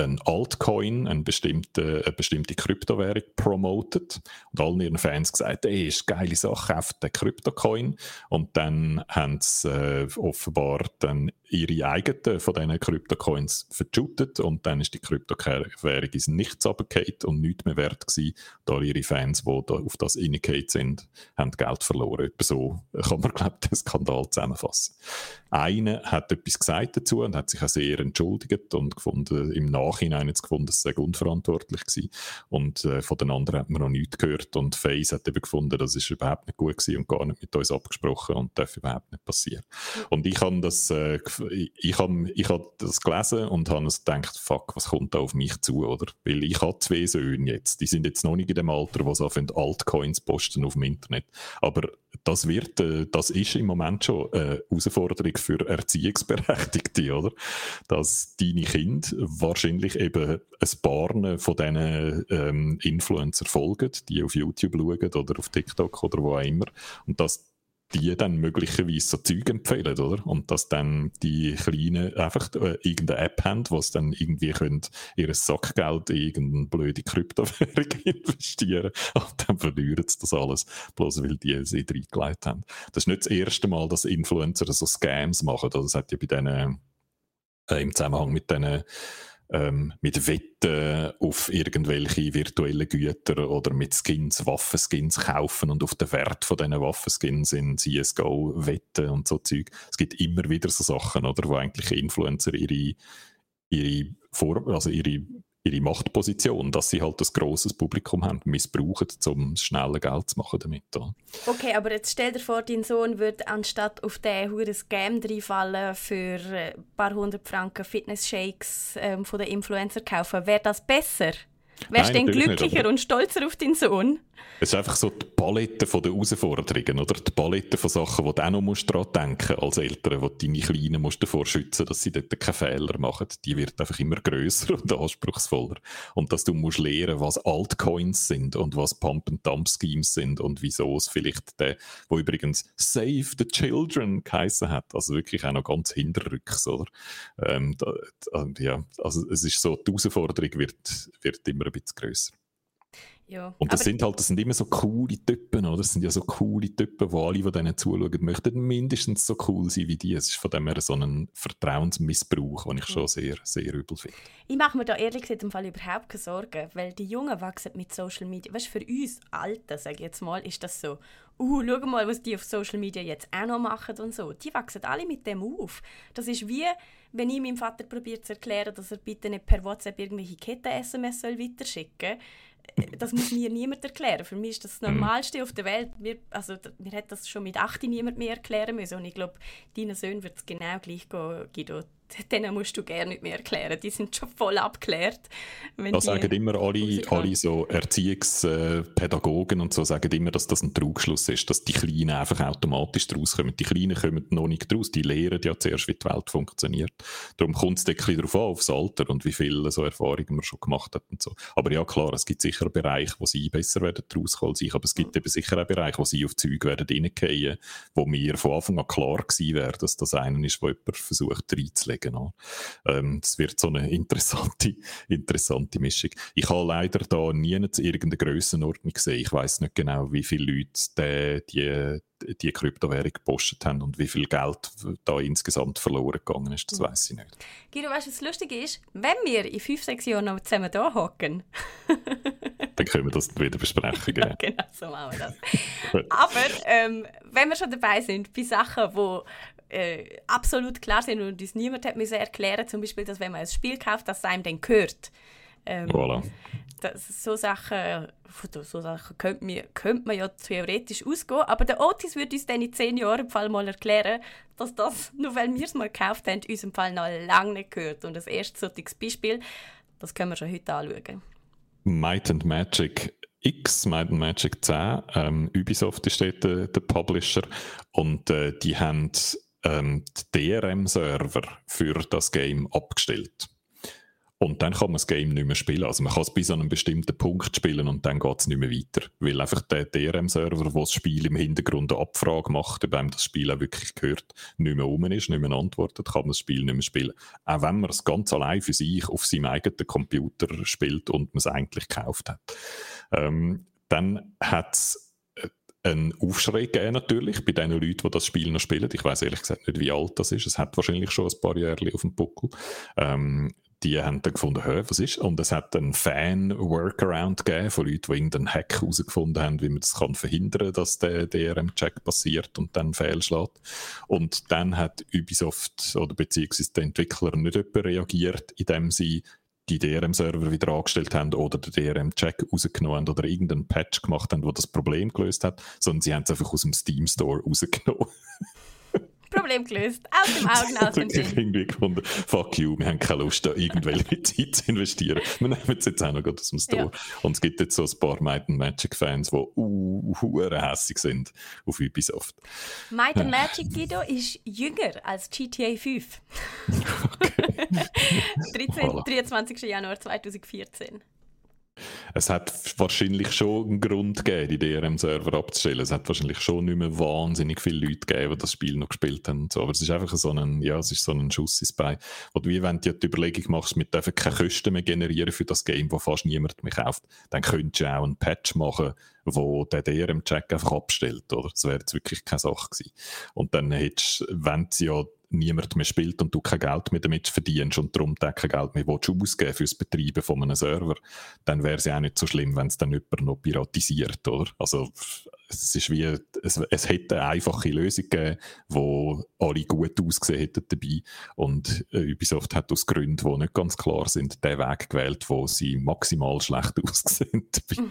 Speaker 3: ein Altcoin, eine bestimmte, eine bestimmte Kryptowährung promotet und allen ihren Fans gesagt, ey, ist eine geile Sache, kauft den Kryptocoin. Und dann haben sie äh, offenbar dann ihre eigenen von diesen Kryptocoins verschüttet und dann ist die Kryptowährung ins Nichts runtergefallen und nichts mehr wert gewesen, da ihre Fans, die da auf das reingehauen sind, haben Geld verloren. Etwa so kann man, glaube ich, den Skandal zusammenfassen. Einer hat etwas gesagt dazu und hat sich auch sehr entschuldigt und gefunden, im Nachhinein jetzt gefunden, es sei unverantwortlich gewesen. Und äh, von den anderen hat man noch nichts gehört und Face hat eben gefunden, das ist überhaupt nicht gut gewesen und gar nicht mit uns abgesprochen und darf überhaupt nicht passieren. Und ich habe das, äh, ich habe ich hab das gelesen und habe gedacht, fuck, was kommt da auf mich zu, oder? Weil ich habe zwei Söhne jetzt, die sind jetzt noch nicht in dem Alter, wo sie anfangen, Altcoins posten auf dem Internet. Aber das wird, äh, das ist im Moment schon eine Herausforderung für Erziehungsberechtigte, oder? Dass deine Kinder wahrscheinlich eben ein paar von diesen ähm, Influencer folgen, die auf YouTube schauen oder auf TikTok oder wo auch immer. Und dass die dann möglicherweise so Zeug empfehlen, oder? Und dass dann die Kleinen einfach äh, irgendeine App haben, wo sie dann irgendwie können ihr Sackgeld in irgendeine blöde Kryptowährung [laughs] investieren und dann verlieren sie das alles, bloß weil die sie reingelegt haben. Das ist nicht das erste Mal, dass Influencer so Scams machen? Das hat ja bei denen, äh, im Zusammenhang mit diesen ähm, mit Wetten auf irgendwelche virtuellen Güter oder mit Skins, Waffenskins kaufen und auf den Wert von diesen Waffenskins in CSGO wetten und so Zeug. Es gibt immer wieder so Sachen, oder, wo eigentlich Influencer ihre, ihre, Vor also ihre ihre Machtposition, dass sie halt ein grosses Publikum haben, missbrauchen, um schnelle Geld zu machen damit.
Speaker 2: Okay, aber jetzt stell dir vor, dein Sohn würde anstatt auf den hure Scam reinfallen für ein paar hundert Franken Fitness-Shakes ähm, von den Influencer kaufen. Wäre das besser? Wärst du denn glücklicher nicht, und stolzer auf deinen Sohn?
Speaker 3: Es ist einfach so die Palette der Herausforderungen, oder? Die Palette von Sachen, wo du auch noch musst daran denken als Eltern, du deine Kleinen musst davor schützen dass sie dort keine Fehler machen. Die wird einfach immer grösser [laughs] und anspruchsvoller. Und dass du musst lernen, was Altcoins sind und was Pump-and-Dump-Schemes sind und wieso es vielleicht der, wo übrigens Save the Children geheissen hat, also wirklich auch noch ganz hinterrücks, oder? Ähm, da, ja, also es ist so, die Herausforderung wird, wird immer ein bisschen grösser. Ja, und das sind halt, das sind immer so coole Typen, oder? Das sind ja so coole Typen, wo alle, die denen zuschauen, möchten mindestens so cool sein wie die. Es ist von dem her so ein Vertrauensmissbrauch, den ich schon sehr, sehr übel finde.
Speaker 2: Ich mache mir da ehrlich gesagt im Fall überhaupt keine Sorgen, weil die Jungen wachsen mit Social Media. Weißt du, für uns Alten, sage ich jetzt mal, ist das so, uh, schau mal, was die auf Social Media jetzt auch noch machen und so. Die wachsen alle mit dem auf. Das ist wie, wenn ich meinem Vater probiert zu erklären, dass er bitte nicht per WhatsApp irgendwelche Ketten-SMS weiterschicken soll das muss mir niemand erklären. Für mich ist das, das mhm. Normalste auf der Welt. Mir, also, mir hat das schon mit 8 niemand mehr erklären müssen. Und ich glaube, deinen Söhnen wird es genau gleich gehen, Guido denen musst du gerne nicht mehr erklären. Die sind schon voll abgeklärt.
Speaker 3: Da sagen immer alle, alle so Erziehungspädagogen und so sagen immer, dass das ein Trugschluss ist, dass die Kleinen einfach automatisch daraus kommen. Die Kleinen kommen noch nicht daraus, die lehren ja zuerst, wie die Welt funktioniert. Darum kommt es ein bisschen darauf an, aufs Alter und wie viele so Erfahrungen man schon gemacht hat und so. Aber ja, klar, es gibt sicher Bereiche, wo sie besser werden daraus kommen als ich, aber es gibt eben sicher auch Bereiche, wo sie auf Zeug werden reingehen, wo mir von Anfang an klar gewesen wäre, dass das einer ist, wo jemand versucht reinzulegen genau. Ähm, das wird so eine interessante, [laughs] interessante Mischung. Ich habe leider da nie irgendeine Grössenordnung gesehen. Ich weiß nicht genau, wie viele Leute die, die, die Kryptowährung gepostet haben und wie viel Geld da insgesamt verloren gegangen ist. Das weiß ich nicht.
Speaker 2: Guido, weißt du, was lustig ist? Wenn wir in fünf, sechs Jahren noch zusammen da hocken, [laughs]
Speaker 3: dann können wir das wieder besprechen.
Speaker 2: ja, [laughs] genau, so machen wir das. Aber ähm, wenn wir schon dabei sind, bei Sachen, die äh, absolut klar sind und uns niemand hat müssen erklären, zum Beispiel, dass wenn man ein Spiel kauft, dass es einem dann gehört. Ähm, voilà. das, so Sachen, so Sachen könnte, man, könnte man ja theoretisch ausgehen, aber der Otis würde uns dann in zehn Jahren im Fall mal erklären, dass das, [laughs] nur weil wir es mal gekauft haben, uns im Fall noch lange nicht gehört. Und das erste solches Beispiel, das können wir schon heute anschauen.
Speaker 3: Might and Magic X, Might and Magic 10, ähm, Ubisoft ist dort der, der Publisher und äh, die haben ähm, DRM-Server für das Game abgestellt. Und dann kann man das Game nicht mehr spielen. Also man kann es bis an einen bestimmten Punkt spielen und dann geht es nicht mehr weiter. Weil einfach der DRM-Server, der das Spiel im Hintergrund eine Abfrage macht, ob einem das Spiel auch wirklich gehört, nicht mehr um ist, nicht mehr antwortet, kann man das Spiel nicht mehr spielen. Auch wenn man es ganz allein für sich auf seinem eigenen Computer spielt und man es eigentlich gekauft hat. Ähm, dann hat es einen Aufschrei gegeben natürlich bei den Leuten, die das Spiel noch spielen. Ich weiß ehrlich gesagt nicht, wie alt das ist. Es hat wahrscheinlich schon ein paar Jahre auf dem Buckel. Ähm, die haben dann gefunden, hä, was ist? Und es hat einen Fan-Workaround gegeben von Leuten, die irgendeinen Hack herausgefunden haben, wie man das kann verhindern dass der DRM-Check passiert und dann fehlschlägt. Und dann hat Ubisoft oder beziehungsweise der Entwickler nicht reagiert, indem sie die DRM-Server wieder angestellt haben oder den DRM-Check rausgenommen haben oder irgendeinen Patch gemacht haben, der das Problem gelöst hat, sondern sie haben es einfach aus dem Steam Store rausgenommen. [laughs]
Speaker 2: Problem gelöst. Aus dem Augen, aus dem [laughs] Sinn.
Speaker 3: irgendwie gefunden, fuck you, wir haben keine Lust, da irgendwelche [laughs] Zeit zu investieren. Wir nehmen es jetzt auch noch aus dem Store. Ja. Und es gibt jetzt so ein paar Might Magic-Fans, die uh, hässig sind auf Ubisoft.
Speaker 2: Might Magic, Guido, ist jünger als GTA 5. [laughs] Okay. 13, 23. Januar 2014.
Speaker 3: Es hat wahrscheinlich schon einen Grund gegeben, die DRM-Server abzustellen. Es hat wahrscheinlich schon nicht mehr wahnsinnig viele Leute gegeben, die das Spiel noch gespielt haben. So. Aber es ist einfach so ein, ja, es ist so ein Schuss ins Bein. Oder wie wenn du die Überlegung machst, wir dürfen keine Kosten mehr generieren für das Game, das fast niemand mehr kauft, dann könntest du auch einen Patch machen, wo der DRM-Check einfach abstellt, oder? Das wäre jetzt wirklich keine Sache gewesen. Und dann hättest, wenn sie ja niemand mehr spielt und du kein Geld mehr damit verdienst und darum kein Geld mehr ausgeben fürs Betreiben von einem Server, dann wäre es ja auch nicht so schlimm, wenn es dann jemand noch piratisiert, oder? Also, es ist wie, es, es hätte eine einfache Lösung gegeben, wo alle gut ausgesehen hätten dabei und äh, Ubisoft hat aus Gründen, die nicht ganz klar sind, den Weg gewählt, wo sie maximal schlecht [laughs] aussehen dabei.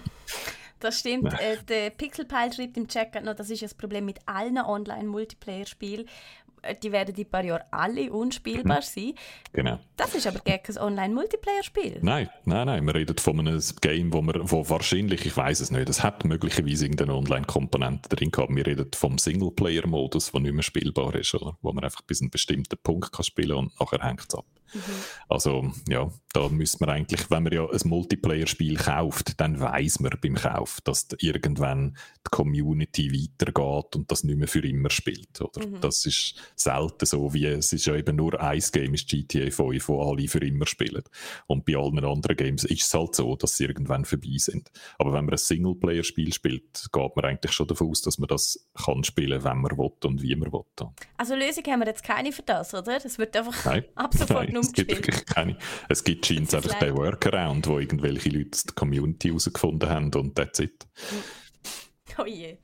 Speaker 2: Das stimmt. Äh, der Pixelpile schreibt im Chat noch, das ist das Problem mit allen Online-Multiplayer-Spielen, die werden die paar Jahre alle unspielbar mhm. sein.
Speaker 3: Genau.
Speaker 2: Das ist aber kein Online-Multiplayer-Spiel.
Speaker 3: Nein, nein, nein. Wir reden von einem Game, wo, wir, wo wahrscheinlich, ich weiß es nicht, es hat möglicherweise irgendeine Online-Komponente drin gehabt. Wir reden vom Singleplayer-Modus, der nicht mehr spielbar ist, oder? wo man einfach bis einen bestimmten Punkt kann spielen und nachher hängt es ab. Mhm. Also, ja, da müssen wir eigentlich, wenn man ja ein Multiplayer-Spiel kauft, dann weiß man beim Kauf, dass irgendwann die Community weitergeht und das nicht mehr für immer spielt. Oder? Mhm. Das ist selten so, wie es ist ja eben nur ein Game, ist GTA 5, wo alle für immer spielen. Und bei allen anderen Games ist es halt so, dass sie irgendwann vorbei sind. Aber wenn man ein Singleplayer-Spiel spielt, geht man eigentlich schon davon aus, dass man das kann spielen, wenn man will und wie man will.
Speaker 2: Also Lösung haben wir jetzt keine für das, oder? Das wird einfach Nein. [laughs] ab sofort
Speaker 3: Nein, es gibt wirklich keine. Es gibt scheint einfach den Workaround, wo irgendwelche Leute aus der Community herausgefunden haben und that's it.
Speaker 2: Oh je.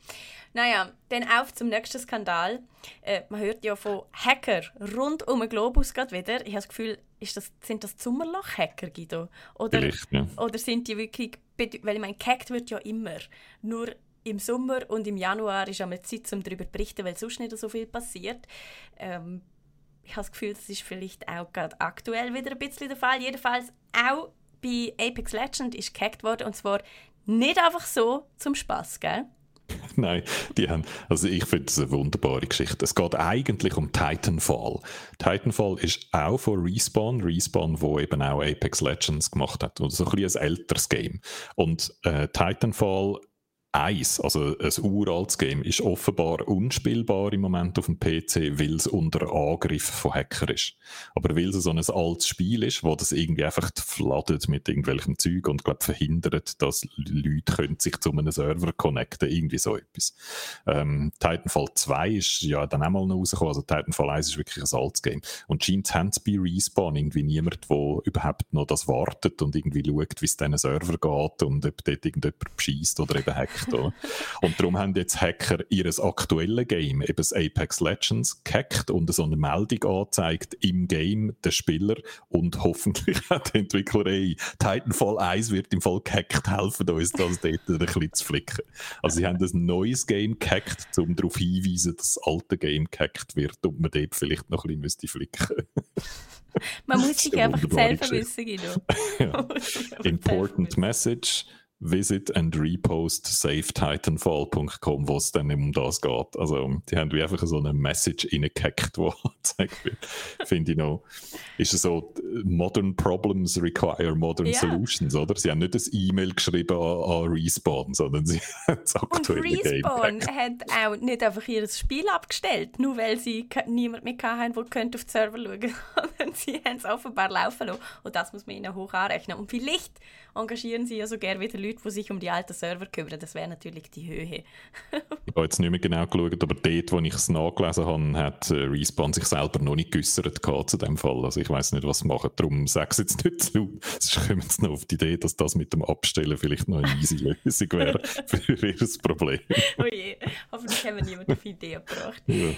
Speaker 2: Naja, dann auf zum nächsten Skandal. Äh, man hört ja von Hacker rund um den Globus gerade wieder. Ich habe das Gefühl, das, sind das Sommerloch-Hacker, Guido? Oder, ja. oder sind die wirklich, weil ich meine, gehackt wird ja immer. Nur im Sommer und im Januar ist einmal Zeit, um darüber zu berichten, weil sonst nicht so viel passiert. Ähm, ich habe das Gefühl, das ist vielleicht auch gerade aktuell wieder ein bisschen der Fall. Jedenfalls auch bei Apex Legends ist gehackt worden und zwar nicht einfach so zum Spaß, gell? [laughs]
Speaker 3: Nein, die haben, also ich finde es eine wunderbare Geschichte. Es geht eigentlich um Titanfall. Titanfall ist auch von Respawn, Respawn, wo eben auch Apex Legends gemacht hat. Und so ein bisschen ein älteres Game. Und äh, Titanfall 1, also ein uraltes Game, ist offenbar unspielbar im Moment auf dem PC, weil es unter Angriff von Hacker ist. Aber weil es so ein altes Spiel ist, wo das irgendwie einfach fladet mit irgendwelchem Zeug und glaub, verhindert, dass Leute können sich zu einem Server connecten, irgendwie so etwas. Ähm, Titanfall 2 ist ja dann auch mal noch rausgekommen, also Titanfall 1 ist wirklich ein altes Game. Und scheint haben bei Respawn irgendwie niemand, der überhaupt noch das wartet und irgendwie schaut, wie es diesen Server geht und ob dort irgendjemand beschießt oder eben hackt gehackt. Oder? Und darum haben jetzt Hacker ihr aktuelles Game, eben das Apex Legends, gehackt und so eine Meldung angezeigt im Game der Spieler und hoffentlich [laughs] hat der Entwickler, ey, Titanfall 1 wird im Fall gehackt, helfen uns, das dort ein bisschen zu flicken. Also sie haben ein neues Game gehackt, um darauf hinzuweisen, dass das alte Game gehackt wird und man dort vielleicht noch ein bisschen flicken
Speaker 2: Man muss sich [laughs] einfach selber wissen, Guido.
Speaker 3: ja. [laughs] Important message visit and repost savetitanfall.com, wo es dann um das geht. Also, die haben wie einfach so eine Message reingehackt, die [laughs] gezeigt wird. Finde ich noch, ist es so, modern problems require modern ja. solutions, oder? Sie haben nicht ein E-Mail geschrieben an, an, Respawn, sondern sie [laughs] haben
Speaker 2: das aktuelle Und Respawn hat auch nicht einfach ihr Spiel abgestellt, nur weil sie niemand mehr hatten, der auf den Server schauen könnte, [laughs] sondern sie haben es offenbar laufen lassen. Und das muss man ihnen hoch anrechnen. Und vielleicht engagieren sie ja so gerne wieder Leute, die sich um die alten Server kümmern. Das wäre natürlich die Höhe.
Speaker 3: ich habe jetzt nicht mehr genau geschaut, aber dort, wo ich es nachgelesen habe, hat äh, Respawn sich selber noch nicht geäussert zu dem Fall. Also ich weiß nicht, was sie machen. Darum sage ich jetzt nicht zu laut. Sonst kommen sie noch auf die Idee, dass das mit dem Abstellen vielleicht noch eine easy Lösung wäre [laughs] für ihr Problem.
Speaker 2: oh je, hoffentlich haben wir niemanden auf die Idee gebracht. Ja.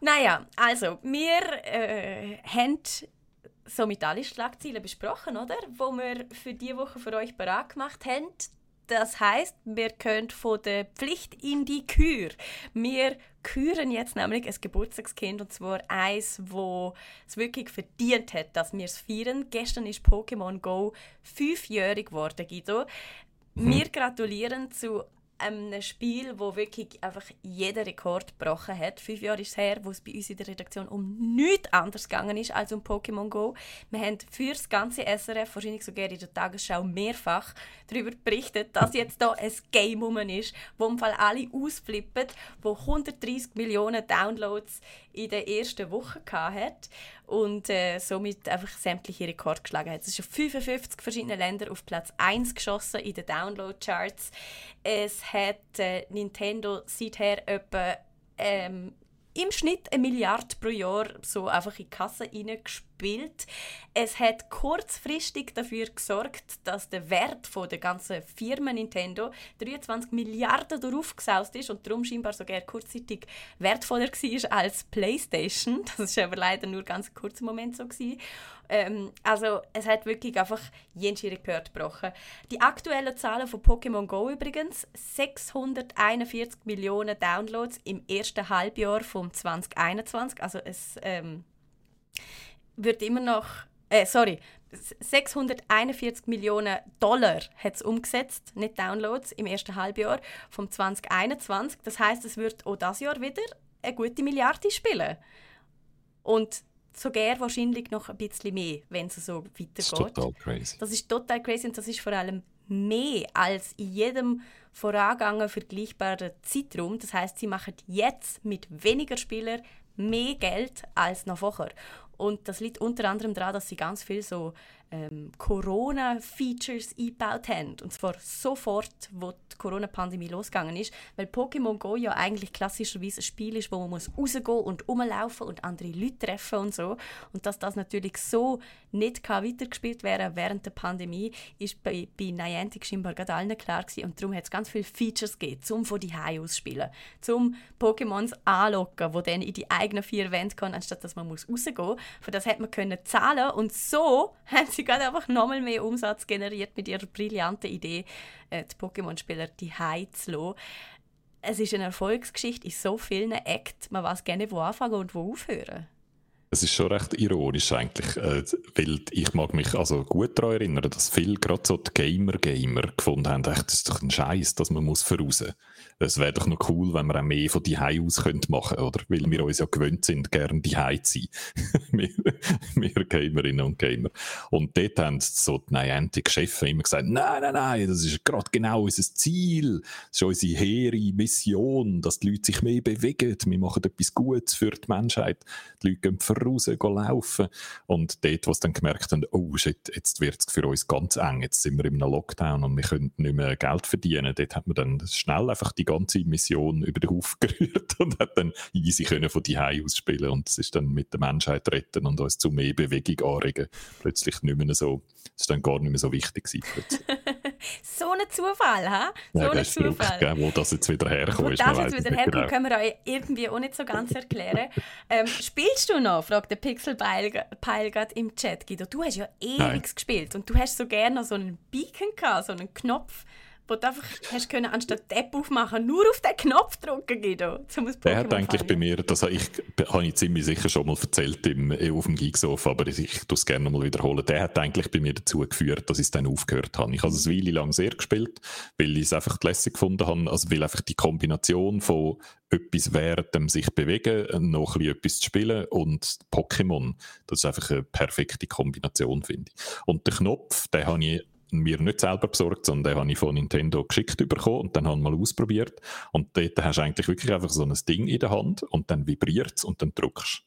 Speaker 2: Naja, also, wir äh, haben somit alle Schlagzeilen besprochen, oder? Wo wir für diese Woche für euch bereit gemacht haben. Das heißt, wir können von der Pflicht in die Kür. Wir küren jetzt nämlich ein Geburtstagskind und zwar eins, wo es wirklich verdient hat, dass wir es feiern. Gestern ist Pokémon Go fünfjährig geworden, Guido. Mhm. Wir gratulieren zu einem Spiel, wo wirklich einfach jeder Rekord gebrochen hat. Fünf Jahre ist es her, wo es bei uns in der Redaktion um nichts anderes gegangen ist als um Pokémon Go. Wir haben für das ganze SRF, wahrscheinlich sogar in der Tagesschau, mehrfach darüber berichtet, dass jetzt da ein Game rum ist, wo im Fall alle ausflippen, wo 130 Millionen Downloads in der ersten Woche hat und äh, somit einfach sämtliche Rekorde geschlagen hat. Es ist auf 55 verschiedene Länder auf Platz 1 geschossen in den Download-Charts. Es hat äh, Nintendo seither etwa ähm, im Schnitt eine Milliarde pro Jahr so einfach in die Kasse reingespielt. Es hat kurzfristig dafür gesorgt, dass der Wert von der ganzen Firma Nintendo 23 Milliarden darauf gesaust ist und darum scheinbar sogar kurzzeitig wertvoller war als PlayStation. Das war aber leider nur ganz ein kurzer Moment so gewesen. Ähm, also es hat wirklich einfach jenste Rekord gebrochen. Die aktuellen Zahlen von Pokémon Go übrigens, 641 Millionen Downloads im ersten Halbjahr von 2021. Also es ähm, wird immer noch, äh, sorry, 641 Millionen Dollar hat es umgesetzt, nicht Downloads, im ersten Halbjahr von 2021. Das heißt, es wird auch das Jahr wieder eine gute Milliarde spielen. Und sogar wahrscheinlich noch ein bisschen mehr, wenn es so weitergeht. Das ist
Speaker 3: total crazy.
Speaker 2: Das ist total crazy und das ist vor allem mehr als in jedem vorangegangenen vergleichbaren Zeitraum. Das heißt, sie machen jetzt mit weniger Spielern mehr Geld als noch vorher. Und das liegt unter anderem daran, dass sie ganz viel so ähm, Corona-Features eingebaut haben. Und zwar sofort, wo die Corona-Pandemie losgegangen ist. Weil Pokémon Go ja eigentlich klassischerweise ein Spiel ist, wo man muss rausgehen und rumlaufen und andere Leute treffen und so. Und dass das natürlich so nicht weitergespielt werden während der Pandemie, ist bei, bei Niantic scheinbar gerade allen klar gewesen. Und darum hat es ganz viele Features gegeben, um von die aus spielen, zum Pokémons anlocken, wo dann in die eigenen vier Wände kommen, anstatt dass man muss rausgehen muss. Für das hat man können zahlen und so [laughs] haben sie gerade einfach nochmal mehr Umsatz generiert mit ihrer brillanten Idee, äh, die Pokémon-Spieler die zu lassen. Es ist eine Erfolgsgeschichte in so vielen Acts, man weiß gerne, wo anfangen und wo aufhören.
Speaker 3: Es ist schon recht ironisch eigentlich, äh, weil ich mag mich also gut daran erinnern, dass viele gerade so die Gamer-Gamer gefunden haben, echt, das ist doch ein Scheiß, dass man muss voraus. Es wäre doch noch cool, wenn wir auch mehr von die aus machen, oder? Weil wir uns ja gewöhnt sind, gerne die zu sein. [laughs] wir, wir Gamerinnen und Gamer. Und dort haben so die Niantic-Chefs immer gesagt, nein, nein, nein, das ist gerade genau unser Ziel. Das ist unsere hehre Mission, dass die Leute sich mehr bewegen. Wir machen etwas Gutes für die Menschheit. Die Leute gehen raus, laufen. Und dort, wo sie dann gemerkt haben, oh shit, jetzt wird es für uns ganz eng, jetzt sind wir in einem Lockdown und wir können nicht mehr Geld verdienen, dort hat man dann schnell einfach die ganze Mission über den Haufen [laughs] gerührt und hat dann easy können von die aus spielen und es ist dann mit der Menschheit retten und uns zu mehr Bewegung anregen. Plötzlich nicht mehr so, es ist dann gar nicht mehr so wichtig gewesen. [laughs]
Speaker 2: so ein Zufall, ha? So
Speaker 3: ja, ein Zufall. Verrückt, wo das jetzt wieder herkommt. Wo
Speaker 2: das jetzt wieder herkommt, genau. können wir euch irgendwie auch nicht so ganz erklären. ähm, spielst du noch? fragt der Pixel Pile gerade im Chat. Guido, du hast ja ewig gespielt und du hast so gerne so einen Beacon gehabt, so einen Knopf, wo du einfach hast können, anstatt Tab aufmachen, nur auf den Knopf drücken, Guido,
Speaker 3: um ein Der hat eigentlich bei mir, das habe ich, habe ich ziemlich sicher schon mal erzählt im, eh, auf dem Geeksof, aber ich, ich tue es gerne nochmal wiederholen. Der hat eigentlich bei mir dazu geführt, dass ich es dann aufgehört habe. Ich habe es eine Weile lang sehr gespielt, weil ich es einfach lässig gefunden habe, also weil einfach die Kombination von etwas während dem sich bewegen, noch ein bisschen etwas zu spielen und Pokémon, das ist einfach eine perfekte Kombination, finde ich. Und der Knopf, den habe ich mir nicht selber besorgt, sondern den habe ich von Nintendo geschickt bekommen und dann habe ich mal ausprobiert. Und dort hast du eigentlich wirklich einfach so ein Ding in der Hand und dann vibriert es und dann drückst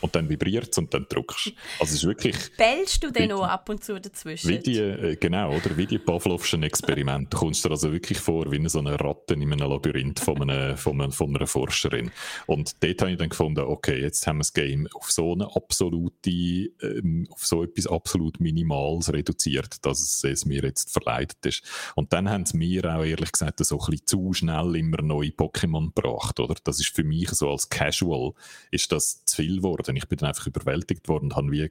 Speaker 3: und dann vibriert es und dann drückst Also es ist wirklich...
Speaker 2: Bellst du denn auch ab und zu dazwischen?
Speaker 3: Wie die, äh, genau, oder? Wie die Pavlovschen Experimente. Du kommst dir also wirklich vor wie so eine Ratte in einem Labyrinth von einer, von einer, von einer Forscherin. Und dort habe ich dann gefunden, okay, jetzt haben wir das Game auf so eine absolute, ähm, auf so etwas absolut Minimales reduziert, dass es, es mir jetzt verleidet ist. Und dann haben sie mir auch ehrlich gesagt so ein bisschen zu schnell immer neue Pokémon gebracht, oder? Das ist für mich so als Casual, ist das zu viel geworden geworden. Ich bin dann einfach überwältigt worden und habe wie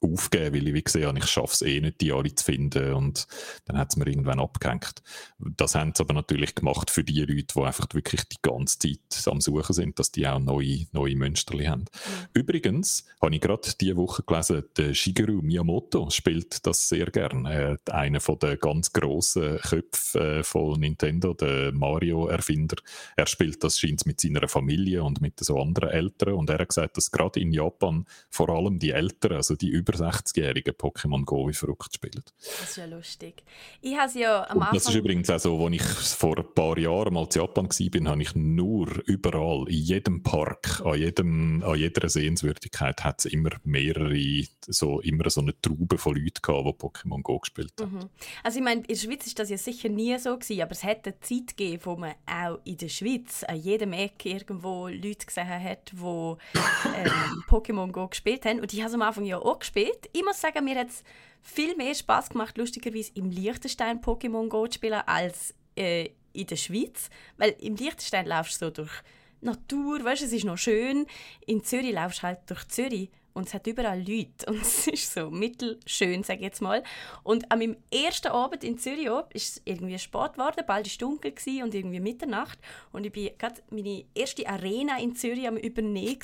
Speaker 3: aufgeben, weil ich wie gesehen habe, ich schaffe es eh nicht, die alle zu finden und dann hat es mir irgendwann abgehängt. Das haben sie aber natürlich gemacht für die Leute, die einfach wirklich die ganze Zeit am Suchen sind, dass die auch neue, neue Münsterli haben. Mhm. Übrigens habe ich gerade diese Woche gelesen, der Shigeru Miyamoto spielt das sehr gern. Äh, einer von den ganz grossen Köpfen äh, von Nintendo, der Mario-Erfinder. Er spielt das scheint mit seiner Familie und mit so anderen Eltern und er hat gesagt, dass gerade in Japan vor allem die Eltern, also die über 60-jährigen Pokémon Go wie verrückt spielen.
Speaker 2: Das ist ja lustig. Ich habe ja am Anfang...
Speaker 3: das ist übrigens auch so, als ich vor ein paar Jahren mal in Japan war, habe ich nur überall, in jedem Park, an, jedem, an jeder Sehenswürdigkeit, hat es immer mehrere, so, immer so eine Traube von Leuten gehabt, die Pokémon Go gespielt haben. Mhm.
Speaker 2: Also ich meine, in der Schweiz ist das ja sicher nie so gewesen, aber es hat eine Zeit gegeben, wo man auch in der Schweiz an jedem Eck irgendwo Leute gesehen hat, die ähm, Pokémon Go gespielt haben. Und ich habe es am Anfang ja auch gespielt. Ich muss sagen, mir hat es viel mehr Spaß gemacht, lustigerweise im Liechtenstein Pokémon Go zu spielen, als äh, in der Schweiz. Weil im Liechtenstein laufst du so durch Natur, weißt es ist noch schön. In Zürich laufst du halt durch Zürich und es hat überall Leute. Und es ist so mittelschön, sage ich jetzt mal. Und an meinem ersten Abend in Zürich ist es irgendwie Sport geworden, bald es dunkel und irgendwie Mitternacht. Und ich war gerade meine erste Arena in Zürich am übernehmen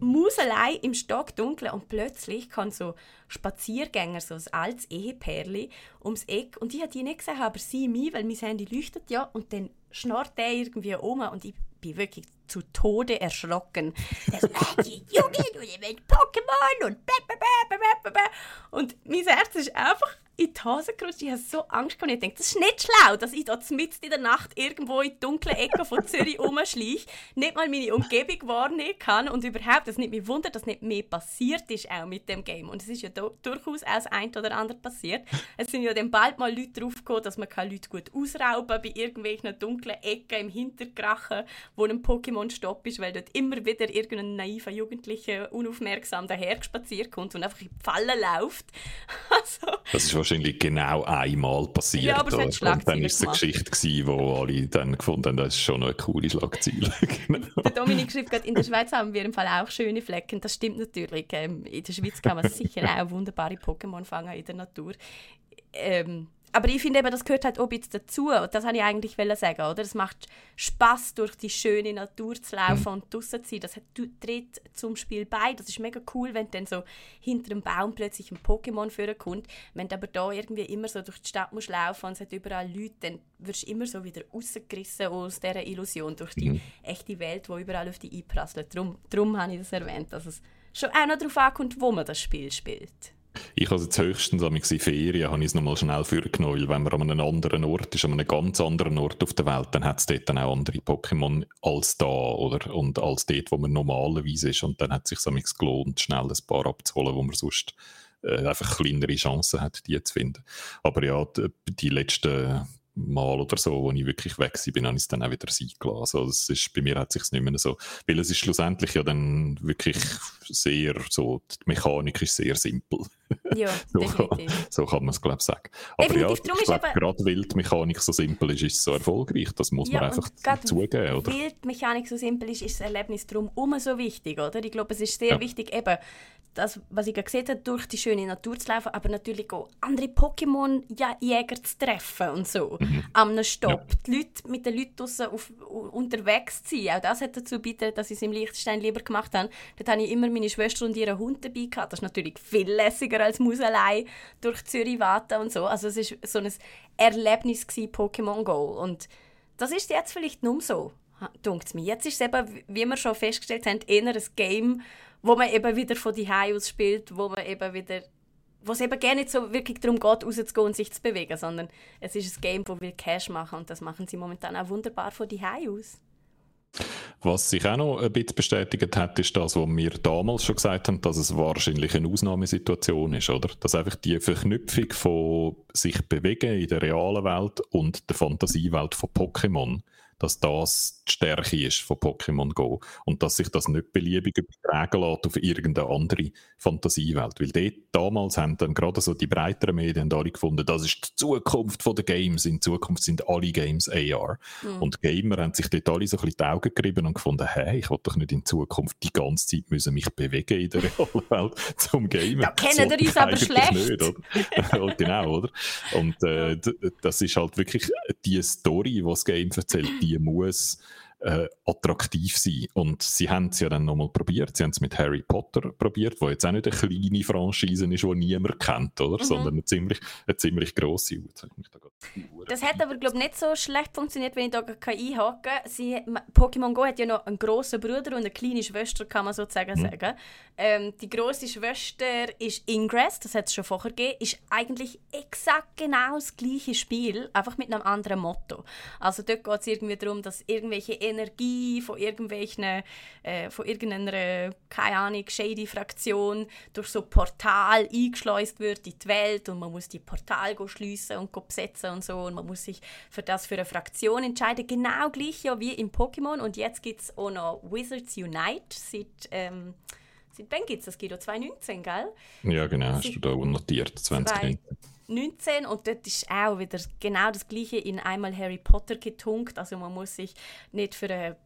Speaker 2: Muselei im Stockdunklen und plötzlich kann so Spaziergänger, so ein altes Ehepärli, ums Eck. Und ich habe die nicht gesehen, aber sie mich, weil mein Handy leuchtet ja. Und dann schnarrt der irgendwie um und ich bin wirklich zu Tode erschrocken. So, äh, die Junge, du mit Pokémon und blablabla. Und mein Herz ist einfach in die Hose gerutscht. Ich hatte so Angst gehabt. Ich dachte, das ist nicht schlau, dass ich da mitten in der Nacht irgendwo in die dunkle Ecke von Zürich [laughs] rumschleiche, nicht mal meine Umgebung wahrnehmen kann und überhaupt, dass nicht mich wundert, dass nicht mehr passiert ist auch mit dem Game. Und es ist ja durchaus auch das ein oder andere passiert. [laughs] Es sind ja dann bald mal Leute draufgekommen, dass man Leute gut ausrauben kann bei irgendwelchen dunklen Ecken im Hintergrachen, wo ein Pokémon Stopp ist, weil dort immer wieder irgendein naiver Jugendlicher unaufmerksam daher spaziert kommt und einfach in die Falle läuft. [laughs]
Speaker 3: also, das ist wahrscheinlich genau einmal passiert. Ja, aber es hat und dann war es eine Geschichte, gewesen, wo alle dann gefunden haben, das ist schon eine coole Schlagzeile. [laughs]
Speaker 2: genau. Der Dominik schreibt gerade, in der Schweiz haben wir im Fall auch schöne Flecken. Das stimmt natürlich. Ähm, in der Schweiz kann man sicher auch wunderbare Pokémon fangen in der Natur. Ähm, aber ich finde eben, das gehört halt auch ein bisschen dazu. Und das wollte ich eigentlich sagen, oder? Es macht Spaß durch die schöne Natur zu laufen mhm. und draußen zu sein. Das tritt zum Spiel bei. Das ist mega cool, wenn dann so hinter einem Baum plötzlich ein Pokémon vorkommt. Wenn du aber da irgendwie immer so durch die Stadt musst laufen und es hat überall Leute, dann wirst du immer so wieder rausgerissen aus dieser Illusion durch die mhm. echte Welt, die überall auf dich einprasselt. Darum, darum habe ich das erwähnt, dass es schon auch noch darauf ankommt, wo man das Spiel spielt.
Speaker 3: Ich habe jetzt höchstens in Ferien habe ich es nochmal schnell vorgenommen, weil wenn man an einem anderen Ort ist, an einem ganz anderen Ort auf der Welt, dann hat es dort dann auch andere Pokémon als da oder und als dort, wo man normalerweise ist. Und dann hat es sich gelohnt, schnell ein paar abzuholen, wo man sonst äh, einfach kleinere Chancen hat, die zu finden. Aber ja, die, die letzten Mal oder so, wo ich wirklich weg bin, habe ich es dann auch wieder sein gelassen. Also es ist, bei mir hat es sich nicht mehr so, weil es ist schlussendlich ja dann wirklich sehr so, die Mechanik ist sehr simpel.
Speaker 2: Ja, [laughs]
Speaker 3: so,
Speaker 2: definitiv.
Speaker 3: So kann man es, glaube ich, sagen. Aber
Speaker 2: Definitiv,
Speaker 3: ja, ich glaube,
Speaker 2: eben-
Speaker 3: gerade weil die Mechanik so simpel ist, ist es so erfolgreich. Das muss
Speaker 2: Ja,
Speaker 3: man einfach zugeben, oder?
Speaker 2: Weil die Mechanik so simpel ist, ist das Erlebnis darum so wichtig, oder? Ich glaube, es ist sehr
Speaker 3: Ja.
Speaker 2: wichtig, eben, das, was ich gesehen habe, durch die schöne Natur zu laufen, aber natürlich auch andere Pokémon-Jäger zu treffen und so.
Speaker 3: Mhm.
Speaker 2: Am Stopp. Die Leute, mit den Leuten draussen auf, unterwegs zu sein. Auch das hat dazu beigetragen, dass ich es im Liechtenstein lieber gemacht habe. Dort habe ich immer meine Schwester und ihren Hund dabei gehabt. Das ist natürlich viel lässiger als muss allein durch Zürich warten und so. Also es war so ein Erlebnis Pokémon Go. Und das ist jetzt vielleicht nur so, dunkt mir. Jetzt ist es eben, wie wir schon festgestellt haben, eher ein Game, wo man eben wieder von die aus spielt, wo man eben wieder wo es eben gar nicht so wirklich darum geht, rauszugehen und sich zu bewegen, sondern es ist ein Game, das will Cash machen und das machen sie momentan auch wunderbar von die aus.
Speaker 3: Was sich auch noch ein bisschen bestätigt hat, ist das, was wir damals schon gesagt haben, dass es wahrscheinlich eine Ausnahmesituation ist, oder? Dass einfach die Verknüpfung von sich bewegen in der realen Welt und der Fantasiewelt von Pokémon, dass das die Stärke ist von Pokémon Go und dass sich das nicht beliebig übertragen lässt auf irgendeine andere Fantasiewelt. Weil dort damals haben dann gerade so die breiteren Medien alle gefunden, das ist die Zukunft der Games. In Zukunft sind alle Games AR. Und Gamer haben sich dort alle so ein bisschen die Augen gerieben und gefunden, hey, ich will doch nicht in Zukunft die ganze Zeit müssen mich bewegen in der [laughs] realen Welt zum Gamen.
Speaker 2: Da kennen ihr uns aber schlecht.
Speaker 3: Nicht, oder? [laughs] Genau, oder? Und äh, das ist halt wirklich die Story, die das Game erzählt, die muss äh, attraktiv sein. Und sie haben es ja dann nochmal probiert. Sie haben es mit Harry Potter probiert, wo jetzt auch nicht eine kleine Franchise ist, die niemand kennt, oder? Sondern eine ziemlich, eine ziemlich grosse. Ich
Speaker 2: Das hat aber glaube nicht so schlecht funktioniert, wenn ich da einhaken kann. Pokémon Go hat ja noch einen grossen Bruder und eine kleine Schwester, kann man sozusagen sagen. Ähm, die grosse Schwester ist Ingress, das hat es schon vorher gegeben, ist eigentlich exakt genau das gleiche Spiel, einfach mit einem anderen Motto. Also dort geht es irgendwie darum, dass irgendwelche Energie von irgendwelchen, äh, von irgendeiner, keine Ahnung, shady Fraktion durch so Portal eingeschleust wird in die Welt und man muss die Portal schliessen und besetzen und so und man muss sich für das für eine Fraktion entscheiden. Genau gleich ja wie in Pokémon und jetzt gibt es auch noch Wizards Unite seit, ähm, seit wann gibt es das? Guido 2019, gell?
Speaker 3: Ja, genau, hast du da notiert, 2019.
Speaker 2: 19 und dort ist auch wieder genau das gleiche in einmal Harry Potter getunkt. Also man muss sich nicht für ein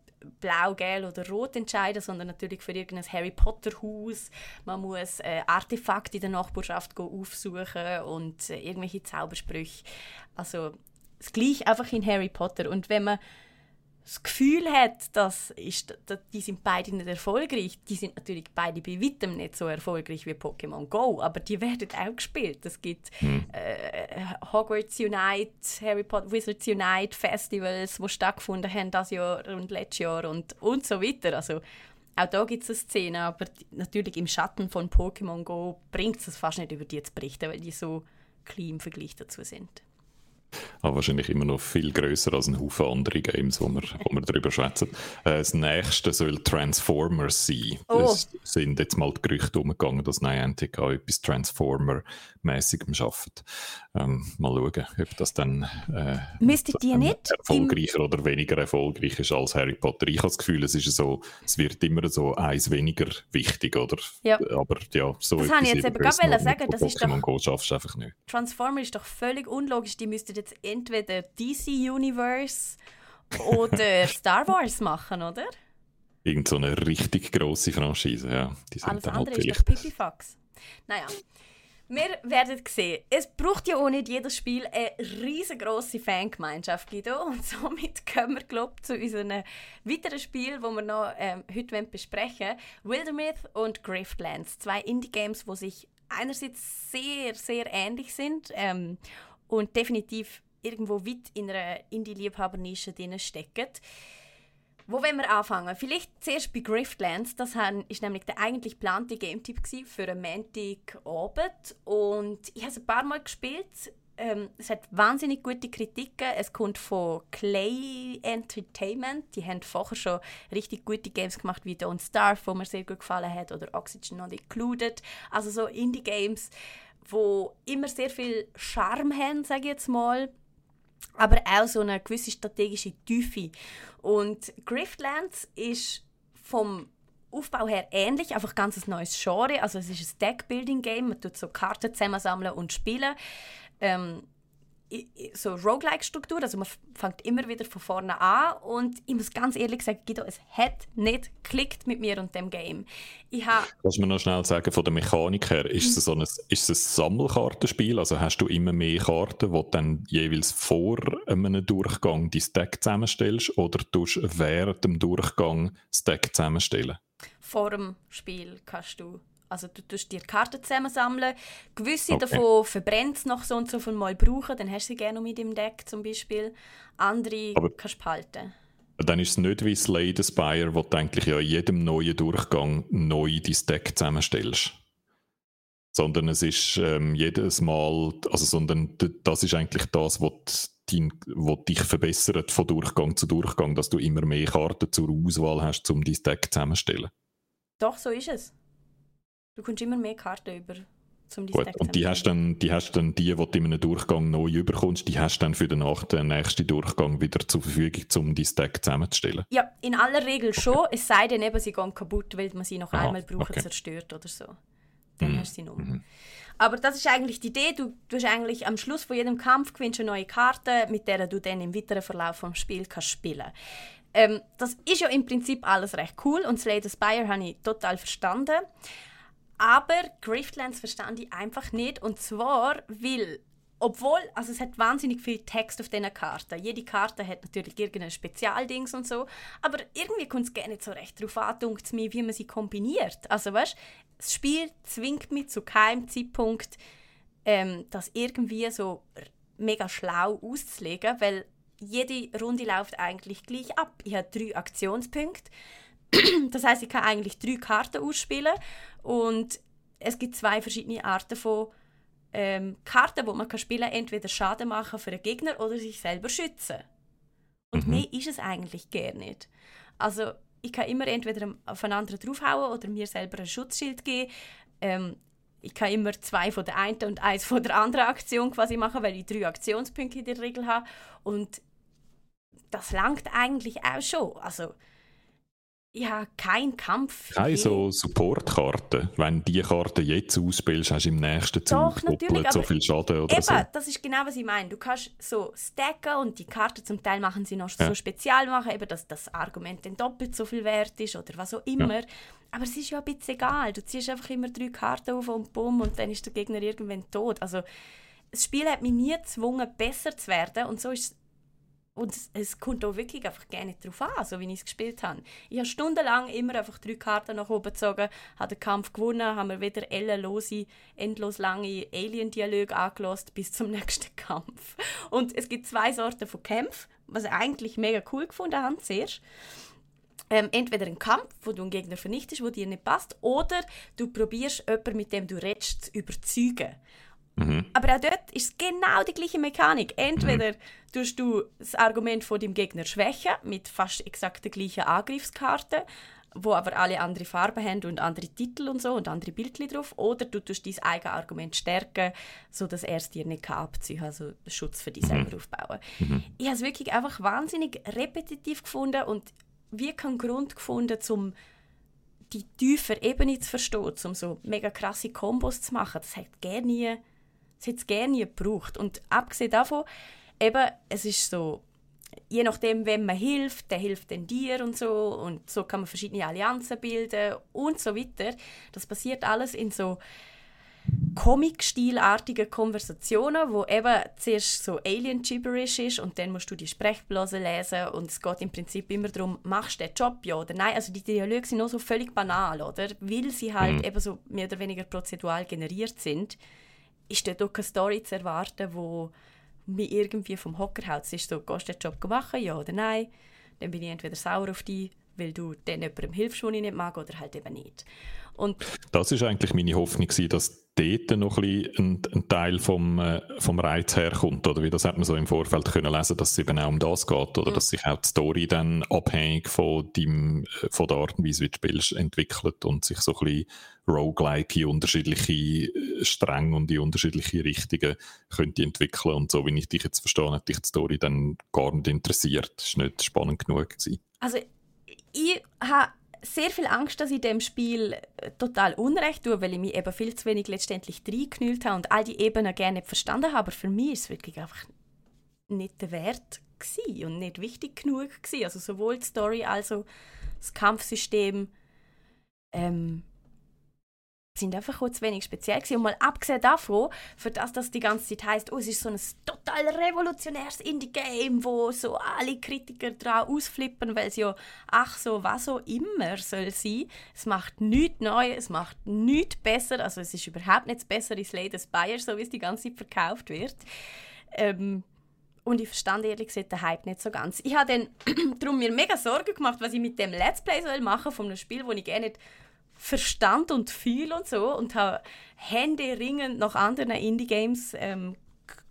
Speaker 2: blau, gelb oder rot entscheiden, sondern natürlich für irgendein Harry Potter Haus. Man muss äh, Artefakte in der Nachbarschaft aufsuchen und äh, irgendwelche Zaubersprüche. Also das gleiche einfach in Harry Potter. Und wenn man das Gefühl hat, dass ist, dass die sind beide nicht erfolgreich. Die sind natürlich beide bei weitem nicht so erfolgreich wie Pokémon Go, aber die werden auch gespielt. Es gibt äh, Hogwarts Unite, Harry Potter Wizards Unite Festivals, die stattgefunden haben das Jahr und letztes Jahr und, und so weiter. Also auch da gibt es eine Szene, aber die, natürlich im Schatten von Pokémon Go bringt es fast nicht über die zu berichten, weil die so klein im Vergleich dazu sind.
Speaker 3: Aber wahrscheinlich immer noch viel grösser als ein Haufen andere Games, wo wir, wo wir darüber schwätzen. Äh, das nächste soll Transformers sein.
Speaker 2: Oh.
Speaker 3: Es sind jetzt mal die Gerüchte umgegangen, dass Niantic auch etwas Transformer-mäßigem arbeitet. Ähm, mal schauen, ob das dann äh, dann
Speaker 2: nicht im
Speaker 3: erfolgreicher oder weniger erfolgreich ist als Harry Potter. Ich habe das Gefühl, es ist so, es wird immer so eins weniger wichtig, oder?
Speaker 2: Ja.
Speaker 3: Aber ja, so
Speaker 2: Das habe ich jetzt eben gerade sagen, das ist
Speaker 3: Pokémon
Speaker 2: doch-
Speaker 3: Go schaffst du einfach nicht.
Speaker 2: Transformer ist doch völlig unlogisch. Die müssten jetzt entweder DC Universe oder [laughs] Star Wars machen, oder?
Speaker 3: Irgend so eine richtig grosse Franchise, ja. Die sind
Speaker 2: Alles
Speaker 3: dann halt
Speaker 2: andere ist doch Pipifax. Naja, wir werden sehen. Es braucht ja auch nicht jedes Spiel eine riesengroße Fangemeinschaft, Guido. Und somit [laughs] kommen wir, glaube ich, zu unserem weiteren Spiel, das wir noch ähm, heute besprechen wollen. Wildermyth und Griftlands. Zwei Indie-Games, die sich einerseits sehr, sehr ähnlich sind ähm, und definitiv irgendwo weit in einer Indie-Liebhaber-Nische drin stecken. Wo wollen wir anfangen? Vielleicht zuerst bei Griftlands. Das ist nämlich der eigentlich geplante Game-Tipp für einen Montagabend. Und ich habe es ein paar Mal gespielt. Ähm, es hat wahnsinnig gute Kritiken. Es kommt von Clay Entertainment. Die haben vorher schon richtig gute Games gemacht, wie Don't Starve, wo mir sehr gut gefallen hat, oder Oxygen Not Included. Also so Indie-Games, wo immer sehr viel Charme haben, sage ich jetzt mal aber auch so eine gewisse strategische Tiefe. Und Griftlands ist vom Aufbau her ähnlich, einfach ganz ein neues Genre. Also es ist ein Deck-Building-Game, man tut so Karten zusammensammeln und spielen. Ähm, so Roguelike-Struktur, also man fängt immer wieder von vorne an und ich muss ganz ehrlich sagen, Guido, es hat nicht geklickt mit mir und dem Game. Ich ha
Speaker 3: Lass mir noch schnell sagen, von der Mechanik her, ist es, so ein, ist es ein Sammelkartenspiel, also hast du immer mehr Karten, die du dann jeweils vor einem Durchgang dein Deck zusammenstellst oder tust du während dem Durchgang das Deck zusammenstellen?
Speaker 2: Vor dem Spiel kannst du also du tust dir Karten zusammensammeln. Gewisse okay. davon verbrennst noch so und so von mal brauchen, dann hast du sie gerne mit im Deck zum Beispiel. Andere Aber kannst du behalten.
Speaker 3: Dann ist es nicht wie Slay the Spire, wo du eigentlich ja in jedem neuen Durchgang neu dein Deck zusammenstellst. Sondern es ist ähm, jedes Mal, also sondern das ist eigentlich das, was dein, was dich verbessert von Durchgang zu Durchgang, dass du immer mehr Karten zur Auswahl hast, um dein Deck zusammenzustellen.
Speaker 2: Doch, so ist es. Du kommst immer mehr Karten über
Speaker 3: zum Gut, und die hast, dann, die hast dann die, die du in einem Durchgang neu überkommst, die hast dann für den, den nächsten Durchgang wieder zur Verfügung, um dein Deck zusammenzustellen?
Speaker 2: Ja, in aller Regel schon, es sei denn eben, sie gehen kaputt, weil man sie noch Aha, einmal braucht, okay. zerstört oder so. Dann mhm. hast du sie noch. Mhm. Aber das ist eigentlich die Idee, du, du hast eigentlich am Schluss von jedem Kampf gewinnst eine neue Karte, mit der du dann im weiteren Verlauf des Spiels kannst spielen ähm, Das ist ja im Prinzip alles recht cool und Slay the Spire habe ich total verstanden. Aber Griftlands verstand ich einfach nicht. Und zwar, weil, obwohl, also es hat wahnsinnig viel Text auf diesen Karten. Jede Karte hat natürlich irgendein Spezialdings und so. Aber irgendwie kommt es gar nicht so recht darauf an, mir, wie man sie kombiniert. Also weißt das Spiel zwingt mich zu keinem Zeitpunkt, ähm, das irgendwie so mega schlau auszulegen, weil jede Runde läuft eigentlich gleich ab. Ich habe drei Aktionspunkte. [clears throat] das heißt, ich kann eigentlich drei Karten ausspielen und es gibt zwei verschiedene Arten von ähm, Karten, wo man kann spielen kann, entweder Schaden machen für einen Gegner oder sich selber schützen. Und mhm. mehr ist es eigentlich gar nicht. Also ich kann immer entweder auf einen anderen draufhauen oder mir selber ein Schutzschild geben. Ähm, ich kann immer zwei von der einen und eins von der anderen Aktion quasi machen, weil ich drei Aktionspunkte in der Regel habe. Und das langt eigentlich auch schon. Also ja, kein Kampf.
Speaker 3: Keine so Supportkarte. Wenn die Karte jetzt ausspielst, hast du im nächsten Zug Doch, doppelt so viel Schaden oder
Speaker 2: eben,
Speaker 3: so.
Speaker 2: das ist genau, was ich meine. Du kannst so stacken und die Karte zum Teil machen sie noch ja. so spezial machen, eben, dass das Argument dann doppelt so viel wert ist oder was auch immer. Ja. Aber es ist ja ein bisschen egal. Du ziehst einfach immer drei Karten auf und bumm und dann ist der Gegner irgendwann tot. Also das Spiel hat mich nie gezwungen, besser zu werden und so ist und es, kommt auch wirklich einfach gerne darauf an, so wie ich es gespielt habe. Ich habe stundenlang immer einfach drei Karten nach oben gezogen, habe den Kampf gewonnen, haben wir wieder ellenlose, endlos lange Alien-Dialoge angelost bis zum [laughs] nächsten Kampf. Und es gibt zwei Sorten von Kämpfen, was ich eigentlich mega cool gefunden habe, zuerst. Ähm, entweder ein Kampf, wo du einen Gegner vernichtest, wo dir nicht passt, oder du probierst jemanden, mit dem du redest, zu überzeugen. Mhm. Aber auch dort ist es genau die gleiche Mechanik. Entweder mhm. tust du das Argument von dem Gegner schwächen mit fast exakt der gleichen Angriffskarte, wo aber alle andere Farben haben und andere Titel und so und andere Bildchen drauf, oder du tust dein eigenes Argument stärken, sodass er es dir nicht abziehen kann, also Schutz für dich selber mhm. aufbauen. Mhm. Ich habe es wirklich einfach wahnsinnig repetitiv gefunden und wie keinen Grund gefunden, um die tiefe Ebene zu verstehen, um so mega krasse Kombos zu machen. Das hat gerne nie das hätte es gerne gebraucht. Und abgesehen davon, eben, es ist so, je nachdem, wem man hilft, der hilft dann dir und so. Und so kann man verschiedene Allianzen bilden und so weiter. Das passiert alles in so Comic-stilartigen Konversationen, wo eben zuerst so Alien-Gibberish ist und dann musst du die Sprechblase lesen und es geht im Prinzip immer darum, machst du den Job ja oder nein. Also die Dialoge sind auch so völlig banal, oder? Weil sie halt mhm. eben so mehr oder weniger prozedural generiert sind ist dort auch keine Story zu erwarten, die mich irgendwie vom Hocker haut. Es ist so, gehst du den Job machen, ja oder nein? Dann bin ich entweder sauer auf dich, weil du dann jemandem hilfst, den ich nicht mag, oder halt eben nicht.
Speaker 3: Und das ist eigentlich meine Hoffnung, dass dort noch ein, ein, Teil vom, äh, vom Reiz herkommt. Oder wie das hat man so im Vorfeld können lesen, dass es eben auch um das geht. Oder mhm. dass sich auch die Story dann abhängig von, deinem, äh, von der Art und Weise, wie du spielst, entwickelt und sich so ein bisschen roguelike in unterschiedliche äh, Stränge und in unterschiedliche Richtungen könnte entwickeln. Und so wie ich dich jetzt verstehe, hat dich die Story dann gar nicht interessiert. Das war nicht spannend genug. Gewesen.
Speaker 2: Also ich habe sehr viel Angst, dass ich dem Spiel äh, total Unrecht tue, weil ich mich eben viel zu wenig letztendlich reingeknüllt habe und all die Ebenen gerne verstanden habe. Aber für mich ist es wirklich einfach nicht der Wert und nicht wichtig genug gewesen. Also sowohl die Story als auch das Kampfsystem ähm, sind einfach auch zu wenig speziell gewesen. Und mal abgesehen davon, für das, dass die ganze Zeit heisst, oh, es ist so ein total revolutionäres Indie-Game, wo so alle Kritiker dran ausflippen, weil es ja, ach so, was so immer soll sein. Es macht nichts neu, es macht nichts besser, also es ist überhaupt nicht das bessere Slay the Spire, so wie es die ganze Zeit verkauft wird. Ähm, und ich verstand ehrlich gesagt den Hype nicht so ganz. Ich habe dann [clears throat] darum mir mega Sorgen gemacht, was ich mit dem Let's Play soll machen von einem Spiel, wo ich gerne nicht Verstand und Fühl und so und habe Hände ringend nach anderen Indie-Games ähm,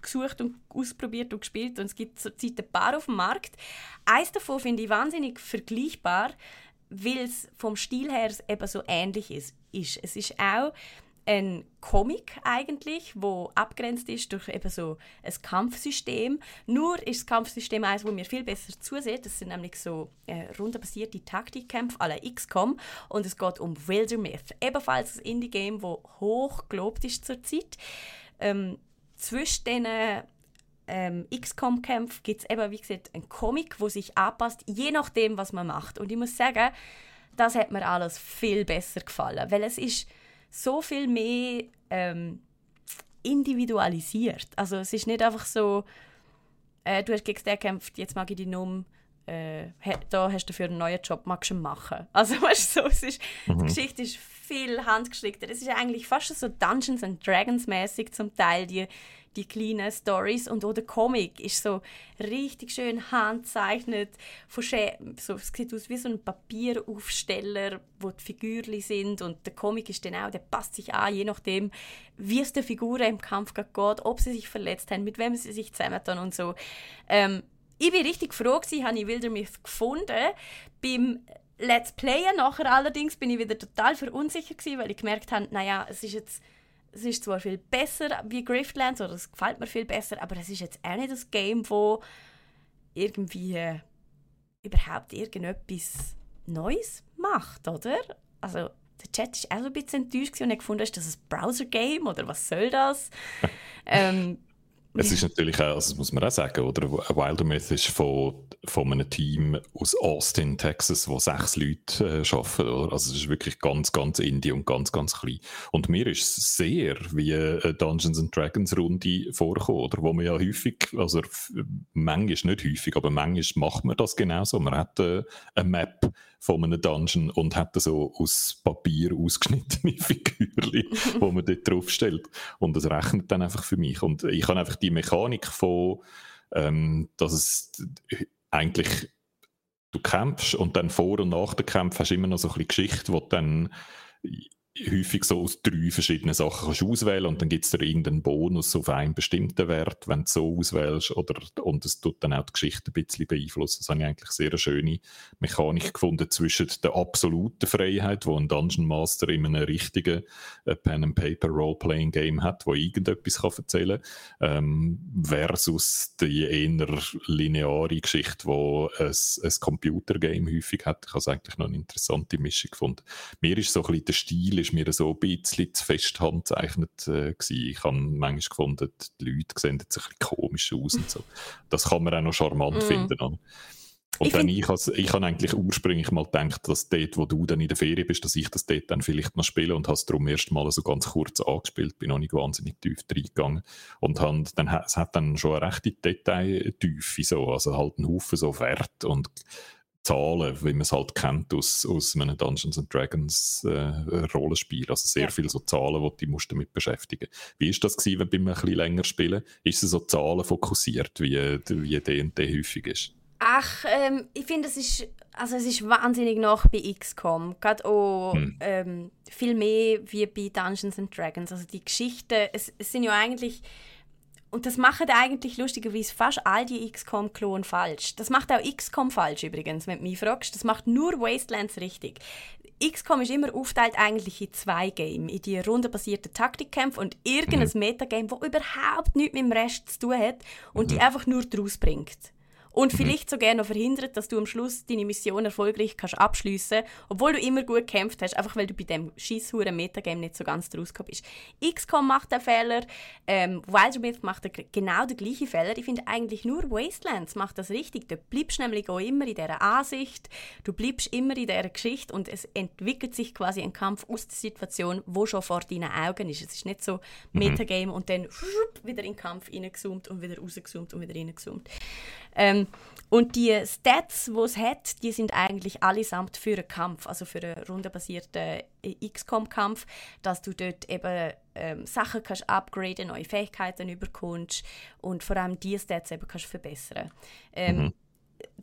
Speaker 2: gesucht und ausprobiert und gespielt und es gibt zurzeit ein paar auf dem Markt. Eins davon finde ich wahnsinnig vergleichbar, weil es vom Stil her eben so ähnlich ist. Es ist auch ein Comic eigentlich, wo abgrenzt ist durch eben so ein Kampfsystem. Nur ist das Kampfsystem eines, wo mir viel besser zusieht. Das sind nämlich so äh, rundenbasierte Taktikkämpfe à XCOM und es geht um Wildermyth. Ebenfalls ein Indie-Game, wo hoch gelobt ist zurzeit. Ähm, zwischen diesen ähm, XCOM-Kämpfen gibt es eben, wie gesagt, einen Comic, wo sich anpasst, je nachdem, was man macht. Und ich muss sagen, das hat mir alles viel besser gefallen, weil es ist so viel mehr ähm, individualisiert. Also es ist nicht einfach so, äh, du hast gegen den gekämpft, jetzt mag ich dich um, äh, da hast du für einen neuen Job, magst du machen. [laughs] Also weißt du, so, es ist, mhm. die Geschichte ist viel handgestrickter. Es ist eigentlich fast so Dungeons and Dragons mäßig zum Teil, die die kleinen Stories und auch der Comic ist so richtig schön handzeichnet. Von so, es sieht aus wie so ein Papieraufsteller, wo die Figürchen sind und der Comic ist dann der passt sich an, je nachdem, wie es der Figuren im Kampf geht, ob sie sich verletzt haben, mit wem sie sich zusammentun und so. Ähm, ich bin richtig froh gewesen, habe ich Wildermyth gefunden. Beim Let's Playen nachher allerdings bin ich wieder total verunsichert gewesen, weil ich gemerkt habe, naja, es ist jetzt es ist zwar viel besser wie Griftlands, oder es gefällt mir viel besser, aber es ist jetzt auch nicht das Game, wo irgendwie äh, überhaupt irgendetwas Neues macht, oder? Also der Chat ist auch so ein bisschen enttäuscht und ich gefunden, ist das ein Browser-Game oder was soll das? [laughs] ähm,
Speaker 3: es ist natürlich auch, also das muss man auch sagen, oder? Wildermyth ist von, von einem Team aus Austin, Texas, wo sechs Leute äh, arbeiten, oder? Also es ist wirklich ganz, ganz indie und ganz, ganz klein. Und mir ist es sehr wie eine Dungeons and Dragons Runde vorgekommen, oder? Wo man ja häufig, also manchmal nicht häufig, aber manchmal macht man das genauso. Man hat äh, eine Map von einem Dungeon und hat so aus Papier ausgeschnittene [laughs] Figürchen, [laughs] wo man dort draufstellt. Und das rechnet dann einfach für mich. Und ich habe einfach die Mechanik von, ähm, dass es eigentlich du kämpfst und dann vor und nach dem Kampf hast du immer noch so ein bisschen Geschichte, wo dann häufig so aus drei verschiedenen Sachen kannst auswählen und dann gibt es da irgendeinen Bonus auf einen bestimmten Wert, wenn du so auswählst oder, und es tut dann auch die Geschichte ein bisschen beeinflussen. Das habe ich eigentlich sehr eine schöne Mechanik gefunden zwischen der absoluten Freiheit, wo ein Dungeon Master in einem richtigen äh, Pen-and-Paper-Role-Playing-Game hat, wo irgendetwas kann erzählen kann, ähm, versus die eher lineare Geschichte, wo ein, ein Computer-Game häufig hat. Ich habe es eigentlich noch eine interessante Mischung gefunden. Mir ist so ein bisschen der Stil ist mir so ein bisschen zu fest handzeichnet äh, Ich habe manchmal gefunden, die Leute sehen jetzt ein bisschen komisch aus und so. Das kann man auch noch charmant mm. finden. Oder? Und ich dann ich, has, ich habe eigentlich ursprünglich mal gedacht, dass dort, wo du dann in der Ferien bist, dass ich das dort dann vielleicht noch spiele und habe es darum erst mal so ganz kurz angespielt, bin noch nicht wahnsinnig tief reingegangen und hab, dann, es hat dann schon eine rechte Detailtiefe so, also halt einen Haufen so Wert und Zahlen, wie man es halt kennt aus, aus einem Dungeons and Dragons äh, Rollenspiel. Also sehr ja. viele so Zahlen, die du musst damit beschäftigen Wie ist das gewesen, wenn wir ein bisschen länger spielen? Ist es so Zahlen fokussiert, wie, wie D&D häufig ist?
Speaker 2: Ach, ähm, ich finde, es ist, also es ist wahnsinnig nach bei XCOM. Gerade auch hm. ähm, viel mehr wie bei Dungeons and Dragons. Also die Geschichten, es, es sind ja eigentlich und das machen eigentlich lustigerweise fast all die XCOM-Klonen falsch. Das macht auch XCOM falsch übrigens, wenn du mich fragst. Das macht nur Wastelands richtig. XCOM ist immer aufteilt eigentlich in zwei Games. In die rundenbasierten Taktikkämpfe und irgendein mhm. Metagame, das überhaupt nichts mit dem Rest zu tun hat und mhm. die einfach nur draus bringt. Und vielleicht sogar noch verhindert, dass du am Schluss deine Mission erfolgreich kannst abschliessen, obwohl du immer gut gekämpft hast, einfach weil du bei dem scheisshuren Metagame nicht so ganz draus bist. XCOM macht den Fehler, ähm, Wildermyth macht genau den gleichen Fehler. Ich finde eigentlich nur Wastelands macht das richtig. Du bleibst nämlich auch immer in dieser Ansicht, du bleibst immer in dieser Geschichte und es entwickelt sich quasi ein Kampf aus der Situation, wo schon vor deinen Augen ist. Es ist nicht so mhm. Metagame und dann wieder in den Kampf reingezoomt und wieder rausgezoomt und wieder reingezoomt. Ähm, und die Stats, die es hat, die sind eigentlich allesamt für einen Kampf, also für einen rundenbasierten XCOM-Kampf, dass du dort eben ähm, Sachen kannst upgraden, neue Fähigkeiten überkommst und vor allem die Stats eben kannst verbessern. Ähm, mhm.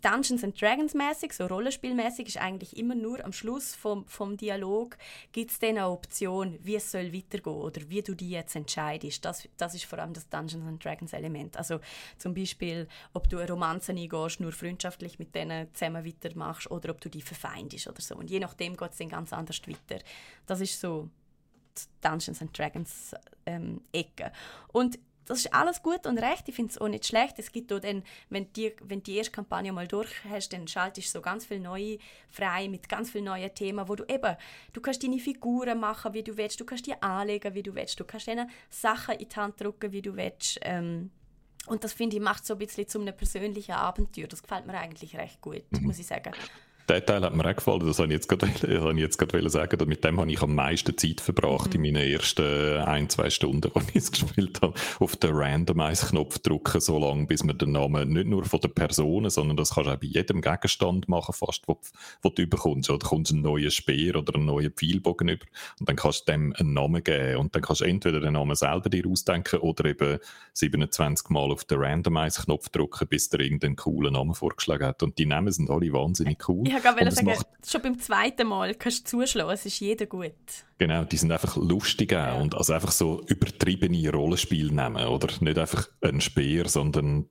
Speaker 2: Dungeons and Dragons mäßig, so Rollenspielmäßig, ist eigentlich immer nur am Schluss vom, vom Dialog gibt es dann eine Option, wie es soll weitergehen oder wie du die jetzt entscheidest. Das, das ist vor allem das Dungeons and Dragons Element. Also zum Beispiel, ob du eine Romanze eingehst, nur freundschaftlich mit denen zusammen weitermachst oder ob du die verfeindest oder so. Und je nachdem geht es dann ganz anders weiter. Das ist so Dungeons and Dragons ähm, Ecke. Und das ist alles gut und recht. Ich finde es auch nicht schlecht. Es gibt auch dann, wenn die, wenn die erste Kampagne mal durch hast, dann schaltest du so ganz viele neue frei mit ganz vielen neuen Themen, wo du eben, du kannst deine Figuren machen, wie du willst, du kannst die anlegen, wie du willst, du kannst ihnen Sachen in die Hand drücken, wie du willst. Ähm, und das finde ich macht so ein bisschen zu einem persönlichen Abenteuer. Das gefällt mir eigentlich recht gut, mhm. muss ich sagen
Speaker 3: der Teil hat mir auch gefallen, das habe ich jetzt gerade, [laughs] ich jetzt gerade sagen. Mit dem habe ich am meisten Zeit verbracht mhm. in meinen ersten ein, zwei Stunden, [laughs] als ich es gespielt habe. Auf den Randomize-Knopf drücken, so lange, bis man den Namen nicht nur von der Person, sondern das kannst du auch bei jedem Gegenstand machen, fast, wo, wo du überkommst. Oder kommst einen neuen Speer oder einen neuen Pfeilbogen über und dann kannst du dem einen Namen geben. Und dann kannst du entweder den Namen selber dir ausdenken oder eben 27 Mal auf den Randomize-Knopf drücken, bis der irgendeinen coolen Namen vorgeschlagen hat. Und die Namen sind alle wahnsinnig cool.
Speaker 2: Ja ich wollte sagen, macht... schon beim zweiten Mal kannst du zuschlagen, es ist jeder gut.
Speaker 3: Genau, die sind einfach lustig ja. und also einfach so übertriebene Rollenspiel nehmen, oder? Nicht einfach ein Speer, sondern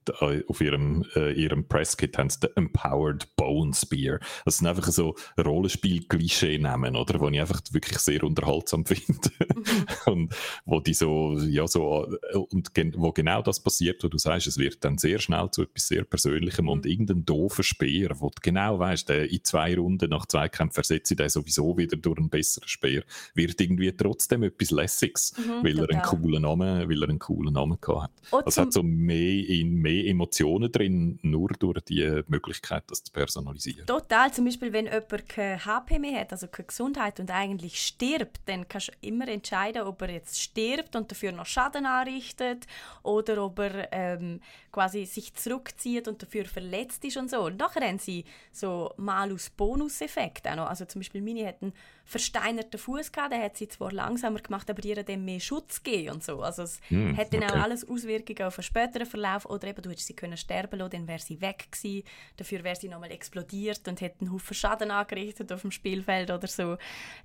Speaker 3: auf ihrem, äh, ihrem Presskit haben sie den Empowered Bone Spear. Das sind einfach so Rollenspiel-Klischee nehmen, oder? Wo ich einfach wirklich sehr unterhaltsam [laughs] finde. Mhm. und wo die so, ja, so, und gen wo genau das passiert, wo du sagst, es wird dann sehr schnell zu etwas sehr Persönlichem mhm. und irgendein doofer Speer, wo du genau weißt, der in zwei Runden nach zwei Kämpfen versetze ich den sowieso wieder durch einen besseren Speer wird irgendwie trotzdem etwas Lässiges, mhm, weil, er einen coolen Namen, weil er einen coolen Namen gehabt hat. Es hat so mehr, in, mehr Emotionen drin, nur durch die Möglichkeit, das zu personalisieren.
Speaker 2: Total. Zum Beispiel, wenn jemand keine HP mehr hat, also keine Gesundheit und eigentlich stirbt, dann kannst du immer entscheiden, ob er jetzt stirbt und dafür noch Schaden anrichtet oder ob er ähm, quasi sich zurückzieht und dafür verletzt ist und so. Und nachher haben sie so Malus-Bonus-Effekt Also zum Beispiel Mini hat einen versteinerten Fuß gehabt, der hat sie zwar langsamer gemacht, aber ihr dem mehr Schutz gegeben und so. Also es mm, hat dann okay. auch alles Auswirkungen auf einen späteren Verlauf oder eben du hättest sie können sterben lassen, dann wäre sie weg gewesen. Dafür wäre sie nochmal explodiert und hätte einen Haufen Schaden angerichtet auf dem Spielfeld oder so.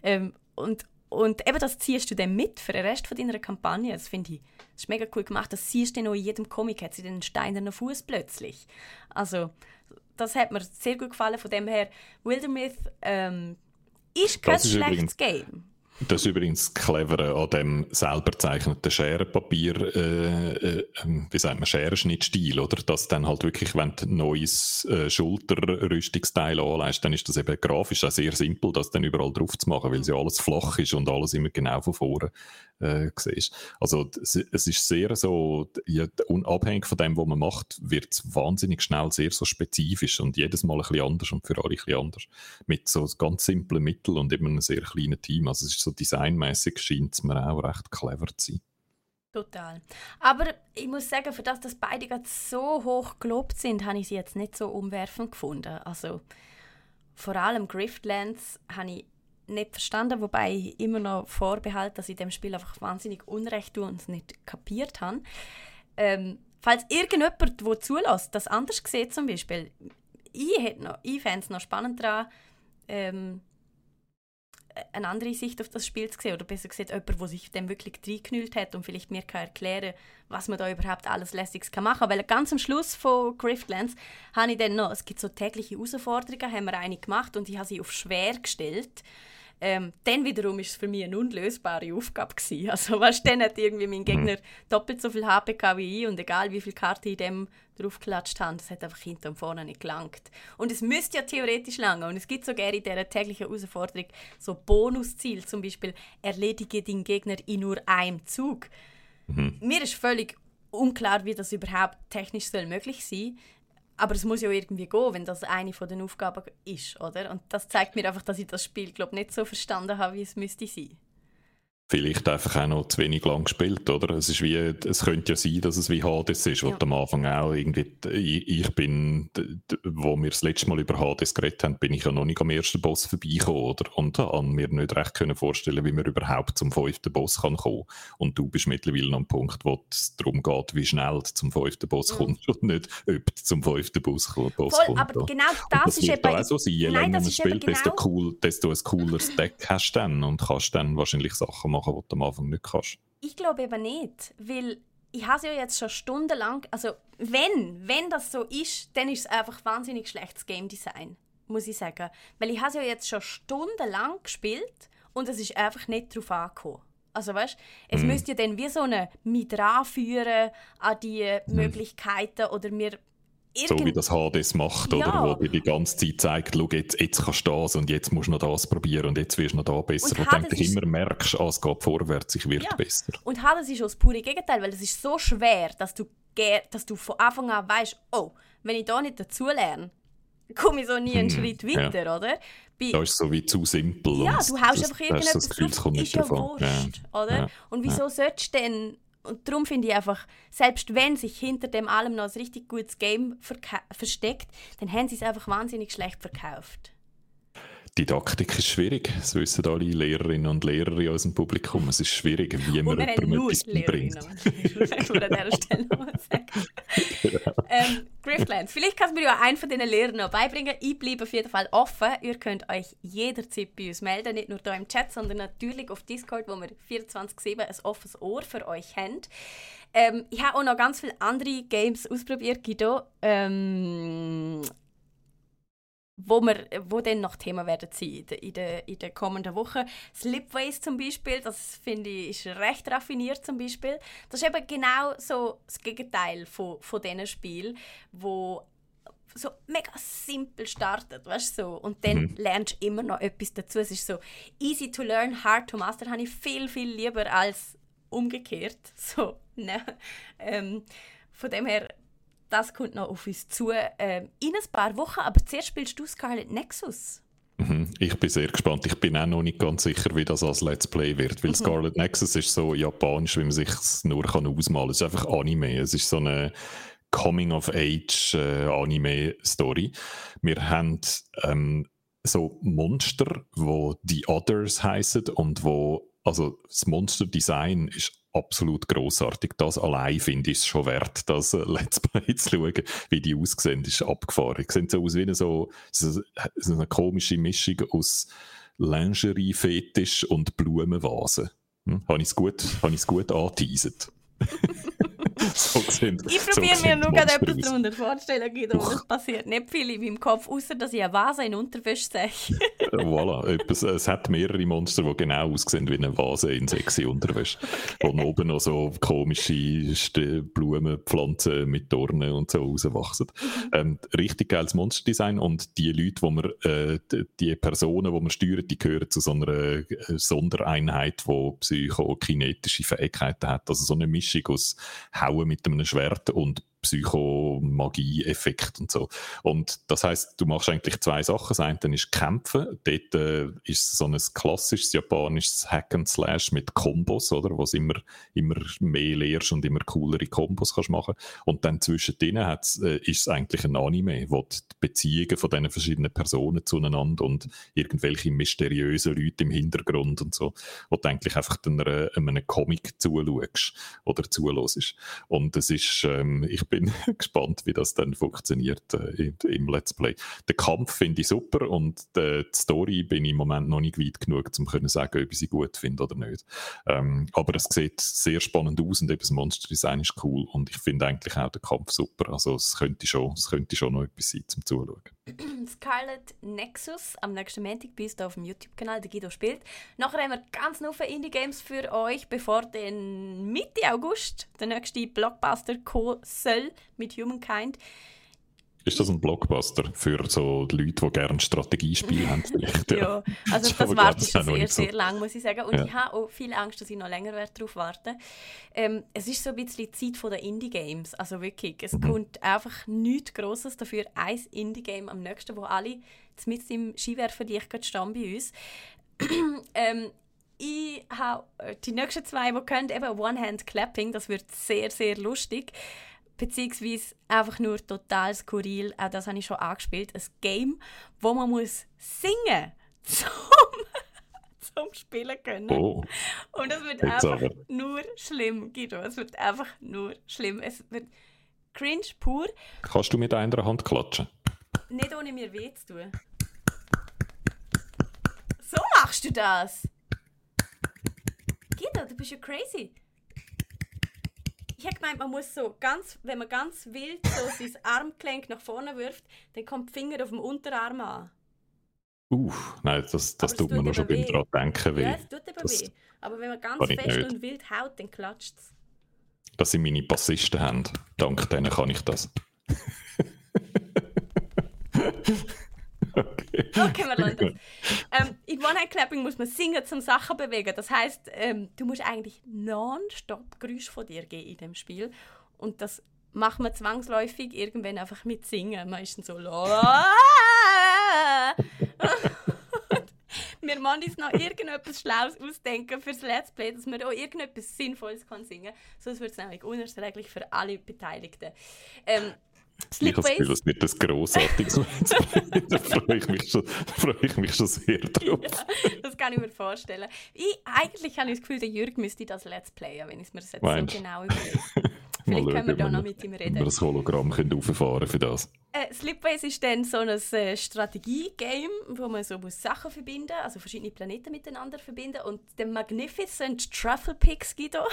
Speaker 2: Ähm, und, und eben das ziehst du dann mit für den Rest von deiner Kampagne. Das finde ich das ist mega cool gemacht. Das siehst du dann auch in jedem Comic, hat sie den steinernen Fuß plötzlich. Also das hat mir sehr gut gefallen. Von dem her, Wildermyth ähm, ist kein schlechtes übrigens, Game.
Speaker 3: Das ist übrigens Clevere an dem selber gezeichneten Scherenpapier, äh, äh, ähm, wie sagt man, Scherenschnittstil, oder? Dass dann halt wirklich, wenn du ein neues äh, Schulterrüstungsteil anlegst, dann ist das eben grafisch auch sehr simpel, das dann überall drauf zu machen, weil ja alles flach ist und alles immer genau von vorne äh, siehst. Also es ist sehr so, ja, unabhängig von dem, was man macht, wird es wahnsinnig schnell sehr so spezifisch und jedes Mal ein bisschen anders und für alle ein bisschen anders. Mit so ganz simplen Mitteln und eben einem sehr kleinen Team. Also es ist so designmäßig scheint es mir auch recht clever zu sein.
Speaker 2: Total. Aber ich muss sagen, für das, dass beide gerade so hoch gelobt sind, habe ich sie jetzt nicht so umwerfend gefunden. Also vor allem Griftlands habe ich nicht verstanden, wobei ich immer noch vorbehalte, dass ich dem Spiel einfach wahnsinnig Unrecht tue und es nicht kapiert habe. Ähm, falls irgendjemand, der zulässt, das anders sieht zum Beispiel, ich, ich fände es noch spannend daran, ähm, eine andere Sicht auf das Spiel zu sehen. Oder besser gesagt, jemand, der sich dem wirklich reingeknüllt hat und vielleicht mir kann erklären was man da überhaupt alles Lässiges machen kann. Weil ganz am Schluss von Griftlands habe ich dann noch, es gibt so tägliche Herausforderungen, haben wir eine gemacht und ich habe sie auf schwer gestellt. Ähm, dann wiederum ist es für mich eine unlösbare Aufgabe gewesen. Also weißt, dann hat irgendwie mein Gegner doppelt so viel HP wie ich und egal wie viele Karten ich dem draufgeklatscht habe, das hat einfach hinter und vorne nicht gelangt. Und es müsste ja theoretisch langen und es gibt sogar in dieser täglichen Herausforderung so Bonusziele, zum Beispiel erledige den Gegner in nur einem Zug. Mhm. Mir ist völlig unklar, wie das überhaupt technisch soll möglich sein aber es muss ja irgendwie gehen, wenn das eine von den Aufgaben ist, oder? Und das zeigt mir einfach, dass ich das Spiel glaub, nicht so verstanden habe, wie es müsste sein
Speaker 3: vielleicht einfach auch noch zu wenig lang gespielt, oder? Es ist wie, es könnte ja sein, dass es wie Hades ist, ja. wo am Anfang auch irgendwie, ich, ich bin, wo wir das letzte Mal über Hades geredet haben, bin ich ja noch nicht am ersten Boss vorbeigekommen, oder? Und an mir nicht recht können vorstellen, wie man überhaupt zum fünften Boss kann kommen. Und du bist mittlerweile am Punkt, wo es darum geht, wie schnell du zum fünften Boss mhm. kommst und nicht, ob du zum fünften Boss, Boss
Speaker 2: Voll, aber oder? genau das, das ist eben...
Speaker 3: auch so sein, je nein, länger man spielt, genau... desto, cool, desto ein cooleres [laughs] Deck hast du dann und kannst dann wahrscheinlich Sachen machen, machen, was du am Anfang nicht kannst?
Speaker 2: Ich glaube eben nicht, weil ich habe es ja jetzt schon stundenlang, also wenn, wenn das so ist, dann ist es einfach wahnsinnig schlechtes Game Design, muss ich sagen. Weil ich habe es ja jetzt schon stundenlang gespielt und es ist einfach nicht darauf angekommen. Also weißt, es mm. müsste ja dann wie so eine mit ranführen an die mm. Möglichkeiten oder mir
Speaker 3: Irgend so wie das Hades macht, ja. oder? Wo dir die ganze Zeit zeigt, schau, jetzt, jetzt kannst du das und jetzt musst du noch das probieren und jetzt wirst du noch da besser. Und wo du eigentlich immer merkst, ah, es geht vorwärts, ich werde ja. besser.
Speaker 2: Und Hades ist auch das pure Gegenteil, weil es ist so schwer, dass du, dass du von Anfang an weißt, oh, wenn ich da nicht dazulerne, komme ich so nie einen hm, Schritt weiter, ja. oder?
Speaker 3: Bei, das ist so wie zu simpel.
Speaker 2: Ja, du haust einfach irgendetwas das Gefühl, drauf, ist ja wurscht, oder? Und wieso sollst du denn und darum finde ich einfach, selbst wenn sich hinter dem allem noch ein richtig gutes Game versteckt, dann haben sie es einfach wahnsinnig schlecht verkauft.
Speaker 3: Didaktik ist schwierig. Das wissen alle Lehrerinnen und Lehrer in unserem Publikum. Es ist schwierig, wie man jemandem etwas beibringt.
Speaker 2: ich würde an dieser Stelle noch sagen. [laughs] ähm, Griftlands, vielleicht kannst du mir ja einen von diesen Lehrern noch beibringen. Ich bleibe auf jeden Fall offen. Ihr könnt euch jederzeit bei uns melden. Nicht nur hier im Chat, sondern natürlich auf Discord, wo wir 24-7 ein offenes Ohr für euch haben. Ähm, ich habe auch noch ganz viele andere Games ausprobiert, Guido. Ähm, wo, wir, wo dann noch Thema werden sein in den, in den kommenden Wochen. Slipways zum Beispiel, das finde ich ist recht raffiniert zum Beispiel. Das ist eben genau so das Gegenteil von, von diesen Spielen, wo so mega simpel startet, weißt so und dann mhm. lernst du immer noch etwas dazu. Es ist so easy to learn, hard to master, habe ich viel viel lieber als umgekehrt. [laughs] So, ne? Ähm, von dem her das kommt noch auf uns zu äh, in ein paar Wochen. Aber zuerst spielst du Scarlet Nexus.
Speaker 3: Mhm. Ich bin sehr gespannt. Ich bin auch noch nicht ganz sicher, wie das als Let's Play wird. Weil mhm. Scarlet Nexus ist so japanisch, wie man sich nur kann ausmalen kann. Es ist einfach Anime. Es ist so eine Coming-of-Age-Anime-Story. Äh, Wir haben ähm, so Monster, wo die Others heißen und wo also das Monster-Design ist absolut großartig. Das allein finde ich es schon wert, das äh, Let's Play zu schauen, wie die aussehen. Ist abgefahren. Die sehen so aus wie eine, so, so eine komische Mischung aus Lingerie-Fetisch und Blumenvasen. Hm? Habe ich es gut, gut angeteasert. [laughs] [laughs]
Speaker 2: so sind, ich probiere so mir nur gerade etwas darunter vorzustellen, es passiert nicht viel in meinem Kopf, außer dass ich eine Vase in Unterwäsche sehe.
Speaker 3: voilà, etwas, es hat mehrere Monster, die genau aussehen wie eine Vase in sexy Unterwäsche. Okay. [laughs] Wo oben noch so komische Blumenpflanzen mit Dornen und so rauswachsen. Mhm. Ähm, richtig geiles Monsterdesign und die Leute, wo man, äh, die Personen, die man steuert, die gehören zu so einer äh, Sondereinheit, die psychokinetische Fähigkeiten hat. Also so eine Mischung aus Hauen mit einem Schwert und Psychomagie-Effekt und so. Und das heißt, du machst eigentlich zwei Sachen. Das eine ist Kämpfen. Dort äh, ist so ein klassisches japanisches Hack and Slash mit Kombos, oder? Wo immer, immer mehr lehrst und immer coolere Kombos kannst machen. Und dann zwischen denen äh, ist es eigentlich ein Anime, wo die Beziehungen von diesen verschiedenen Personen zueinander und irgendwelche mysteriösen Leute im Hintergrund und so, wo du eigentlich einfach einer, einem Comic zuschaust oder zuhörst. Und es ist, ähm, ich bin [laughs] gespannt, wie das dann funktioniert äh, im Let's Play. Den Kampf finde ich super und die, die Story bin ich im Moment noch nicht weit genug, um zu sagen, ob ich sie gut finde oder nicht. Ähm, aber es sieht sehr spannend aus und eben das Monster-Design ist cool und ich finde eigentlich auch den Kampf super. Also es könnte schon, es könnte schon noch etwas sein zum Zuschauen.
Speaker 2: Scarlet Nexus am nächsten Montag uns hier auf dem YouTube-Kanal, der Guido spielt. Nachher haben wir ganz viele Indie-Games für euch, bevor dann Mitte August der nächste Blockbuster kommen soll mit Humankind.
Speaker 3: Ist das ein Blockbuster für so die Leute, die gerne Strategiespiele haben? [laughs]
Speaker 2: Ja. ja, also das wartet schon sehr, sehr so. lang, muss ich sagen. Und ja. ich habe auch viel Angst, dass ich noch länger darauf warten ähm, Es ist so ein bisschen die Zeit der Indie-Games. Also wirklich, es mhm. kommt einfach nichts Grosses dafür. Ein Indie-Game am nächsten, wo alle mit im Skiwerferlicht stehen bei uns. [clears throat] ähm, ich habe äh, die nächsten zwei, die können, eben One-Hand-Clapping, das wird sehr, sehr lustig beziehungsweise einfach nur total skurril. Auch das habe ich schon angespielt. Ein Game, wo man muss singen [laughs] zum, zum Spielen können. Oh. Und es wird Jetzt einfach aber. nur schlimm, Guido. Es wird einfach nur schlimm. Es wird cringe pur.
Speaker 3: Kannst du mit einer Hand klatschen?
Speaker 2: Nicht ohne mir weh zu tun. So machst du das. Guido, du bist ja crazy ich habe gemeint, man muss so ganz, wenn man ganz wild so [laughs] sein Armgelenk nach vorne wirft, dann kommt der Finger auf dem Unterarm an.
Speaker 3: Uff, nein, das, das tut mir noch schon beim dran denken
Speaker 2: weh. Ja, es tut eben das weh. Aber wenn man ganz fest und wild haut, dann klatscht es.
Speaker 3: Dass sie meine Bassisten haben. Dank denen kann ich das. [laughs] [laughs]
Speaker 2: Okay, okay wir lassen das. Ähm, in One-Hand-Clapping muss man singen zum Sachen bewegen. Das heißt, ähm, du musst eigentlich non-stop Geräusche von dir geben in dem Spiel. Und das macht man zwangsläufig irgendwann einfach mit Singen. Meistens so. wir müssen uns noch irgendetwas Schlaues ausdenken fürs Let's Play, dass man auch irgendetwas Sinnvolles kann singen kann. Sonst wird es nämlich unerträglich für alle Beteiligten. Ähm,
Speaker 3: Slipways. Ich habe das wird das grossartiges [laughs] [laughs] Da freue ich, mich schon, freue ich mich schon sehr drauf.
Speaker 2: Ja, das kann ich mir vorstellen. Ich, eigentlich habe ich das Gefühl, der Jürg müsste das Let's Playen, wenn ich es mir jetzt Meinst? so genau überlege. [laughs] Vielleicht können wir da noch mit ihm reden.
Speaker 3: Wenn wir das Hologramm können auffahren für das.
Speaker 2: Äh, Slipways ist dann so ein äh, Strategie-Game, wo man so muss Sachen verbinden also verschiedene Planeten miteinander verbinden. Und der Magnificent Truffle Pix Guido.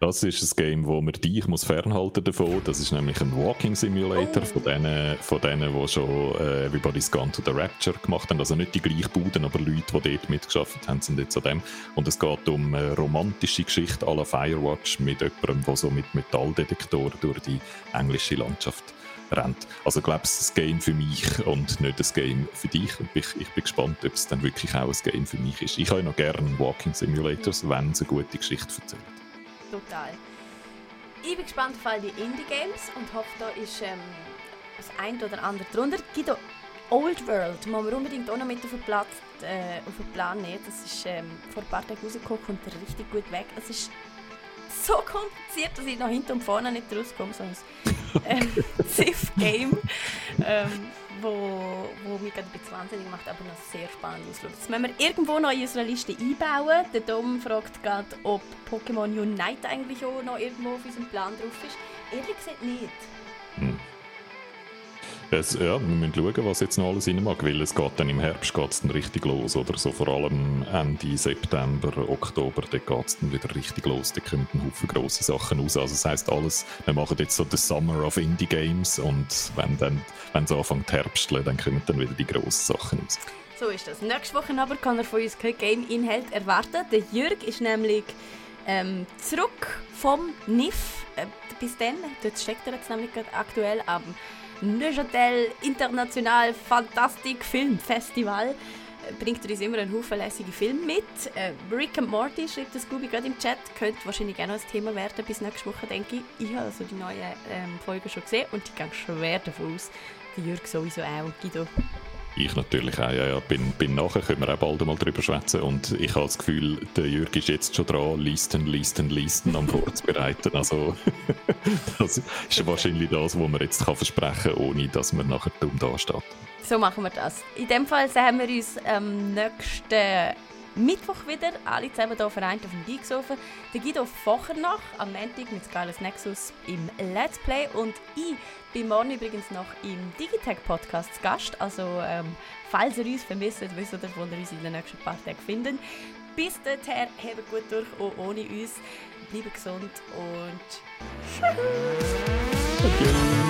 Speaker 3: Das ist ein Game, wo man dich muss fernhalten davon. Das ist nämlich ein Walking Simulator oh. von denen, von denen, die schon äh, Everybody's Gone to the Rapture gemacht haben. Also nicht die gleichen Buden, aber Leute, die dort mitgeschafft haben, sind jetzt an dem. Und es geht um eine romantische Geschichte à la Firewatch mit jemandem, der so mit Metalldetektoren durch die englische Landschaft rennt. Also glaube, es ist ein Game für mich und nicht ein Game für dich. Und ich, ich bin gespannt, ob es dann wirklich auch ein Game für mich ist. Ich habe noch gerne Walking Simulators, wenn es eine gute Geschichte erzählt.
Speaker 2: Total. Ich bin gespannt auf all die Indie-Games und hoffe, da ist ähm, das ein oder andere drunter. Guido, Old World muss man unbedingt auch noch mit auf den, Platz, äh, auf den Plan nehmen. Das ist ähm, vor ein paar Tagen rausgekommen und richtig gut weg. Es ist so kompliziert, dass ich noch hinten und vorne nicht rauskomme. So ein [laughs] ähm, Ziff-Game. Ähm, wo, wo mich gerade ein bisschen wahnsinnig macht, aber noch sehr spannend ausschaut. Das müssen wir irgendwo noch in unserer Liste einbauen. Der Dom fragt gerade, ob Pokémon Unite eigentlich auch noch irgendwo auf unserem Plan drauf ist. Ehrlich gesagt nicht. Hm.
Speaker 3: Es, ja, wir müssen schauen, was jetzt noch alles rein mag, weil es geht dann im Herbst geht's dann richtig los, oder? So vor allem Ende September, Oktober, da geht es dann wieder richtig los. Da kommen ein Haufen grosse Sachen raus. Also das heisst alles, wir machen jetzt so den Summer of Indie Games und wenn dann, wenn es anfängt Herbsteln, dann kommen dann wieder die grossen Sachen raus.
Speaker 2: So ist das. Nächste Woche aber kann er von uns kein Game-Inhalt erwarten. Der Jürg ist nämlich ähm, zurück vom NIF. Äh, bis dann, dort steckt er jetzt nämlich aktuell am Neuchâtel International Fantastic Film Festival bringt er uns immer einen Haufen lässige Filme mit. Äh, Rick and Morty schreibt das Scooby gerade im Chat, könnte wahrscheinlich auch noch ein Thema werden bis nächste Woche, denke ich. Ich habe also die neuen ähm, Folgen schon gesehen und ich gehe schwer davon aus, die Jürg sowieso auch und Guido
Speaker 3: ich natürlich auch, ja, ja. Bin, bin nachher, können wir auch bald mal drüber schwätzen. Und ich habe das Gefühl, der Jürg ist jetzt schon dran, listen, listen, listen am vorzubereiten. Also, [laughs] das ist wahrscheinlich das, was man jetzt kann versprechen kann, ohne dass man nachher dumm dasteht.
Speaker 2: So machen wir das. In dem Fall sehen wir uns am nächsten Mittwoch wieder, alle zusammen hier vereint auf dem Geeksofen. Der Guido Focher noch am Montag mit Scarlet Nexus im Let's Play und ich bin morgen übrigens noch im Digitech Podcast zu Gast. Also ähm, falls ihr uns vermisst, wisst ihr, wo ihr uns in den nächsten paar Tagen finden. Bis dahin, habt gut durch, auch ohne uns. Bleibt gesund und tschüss.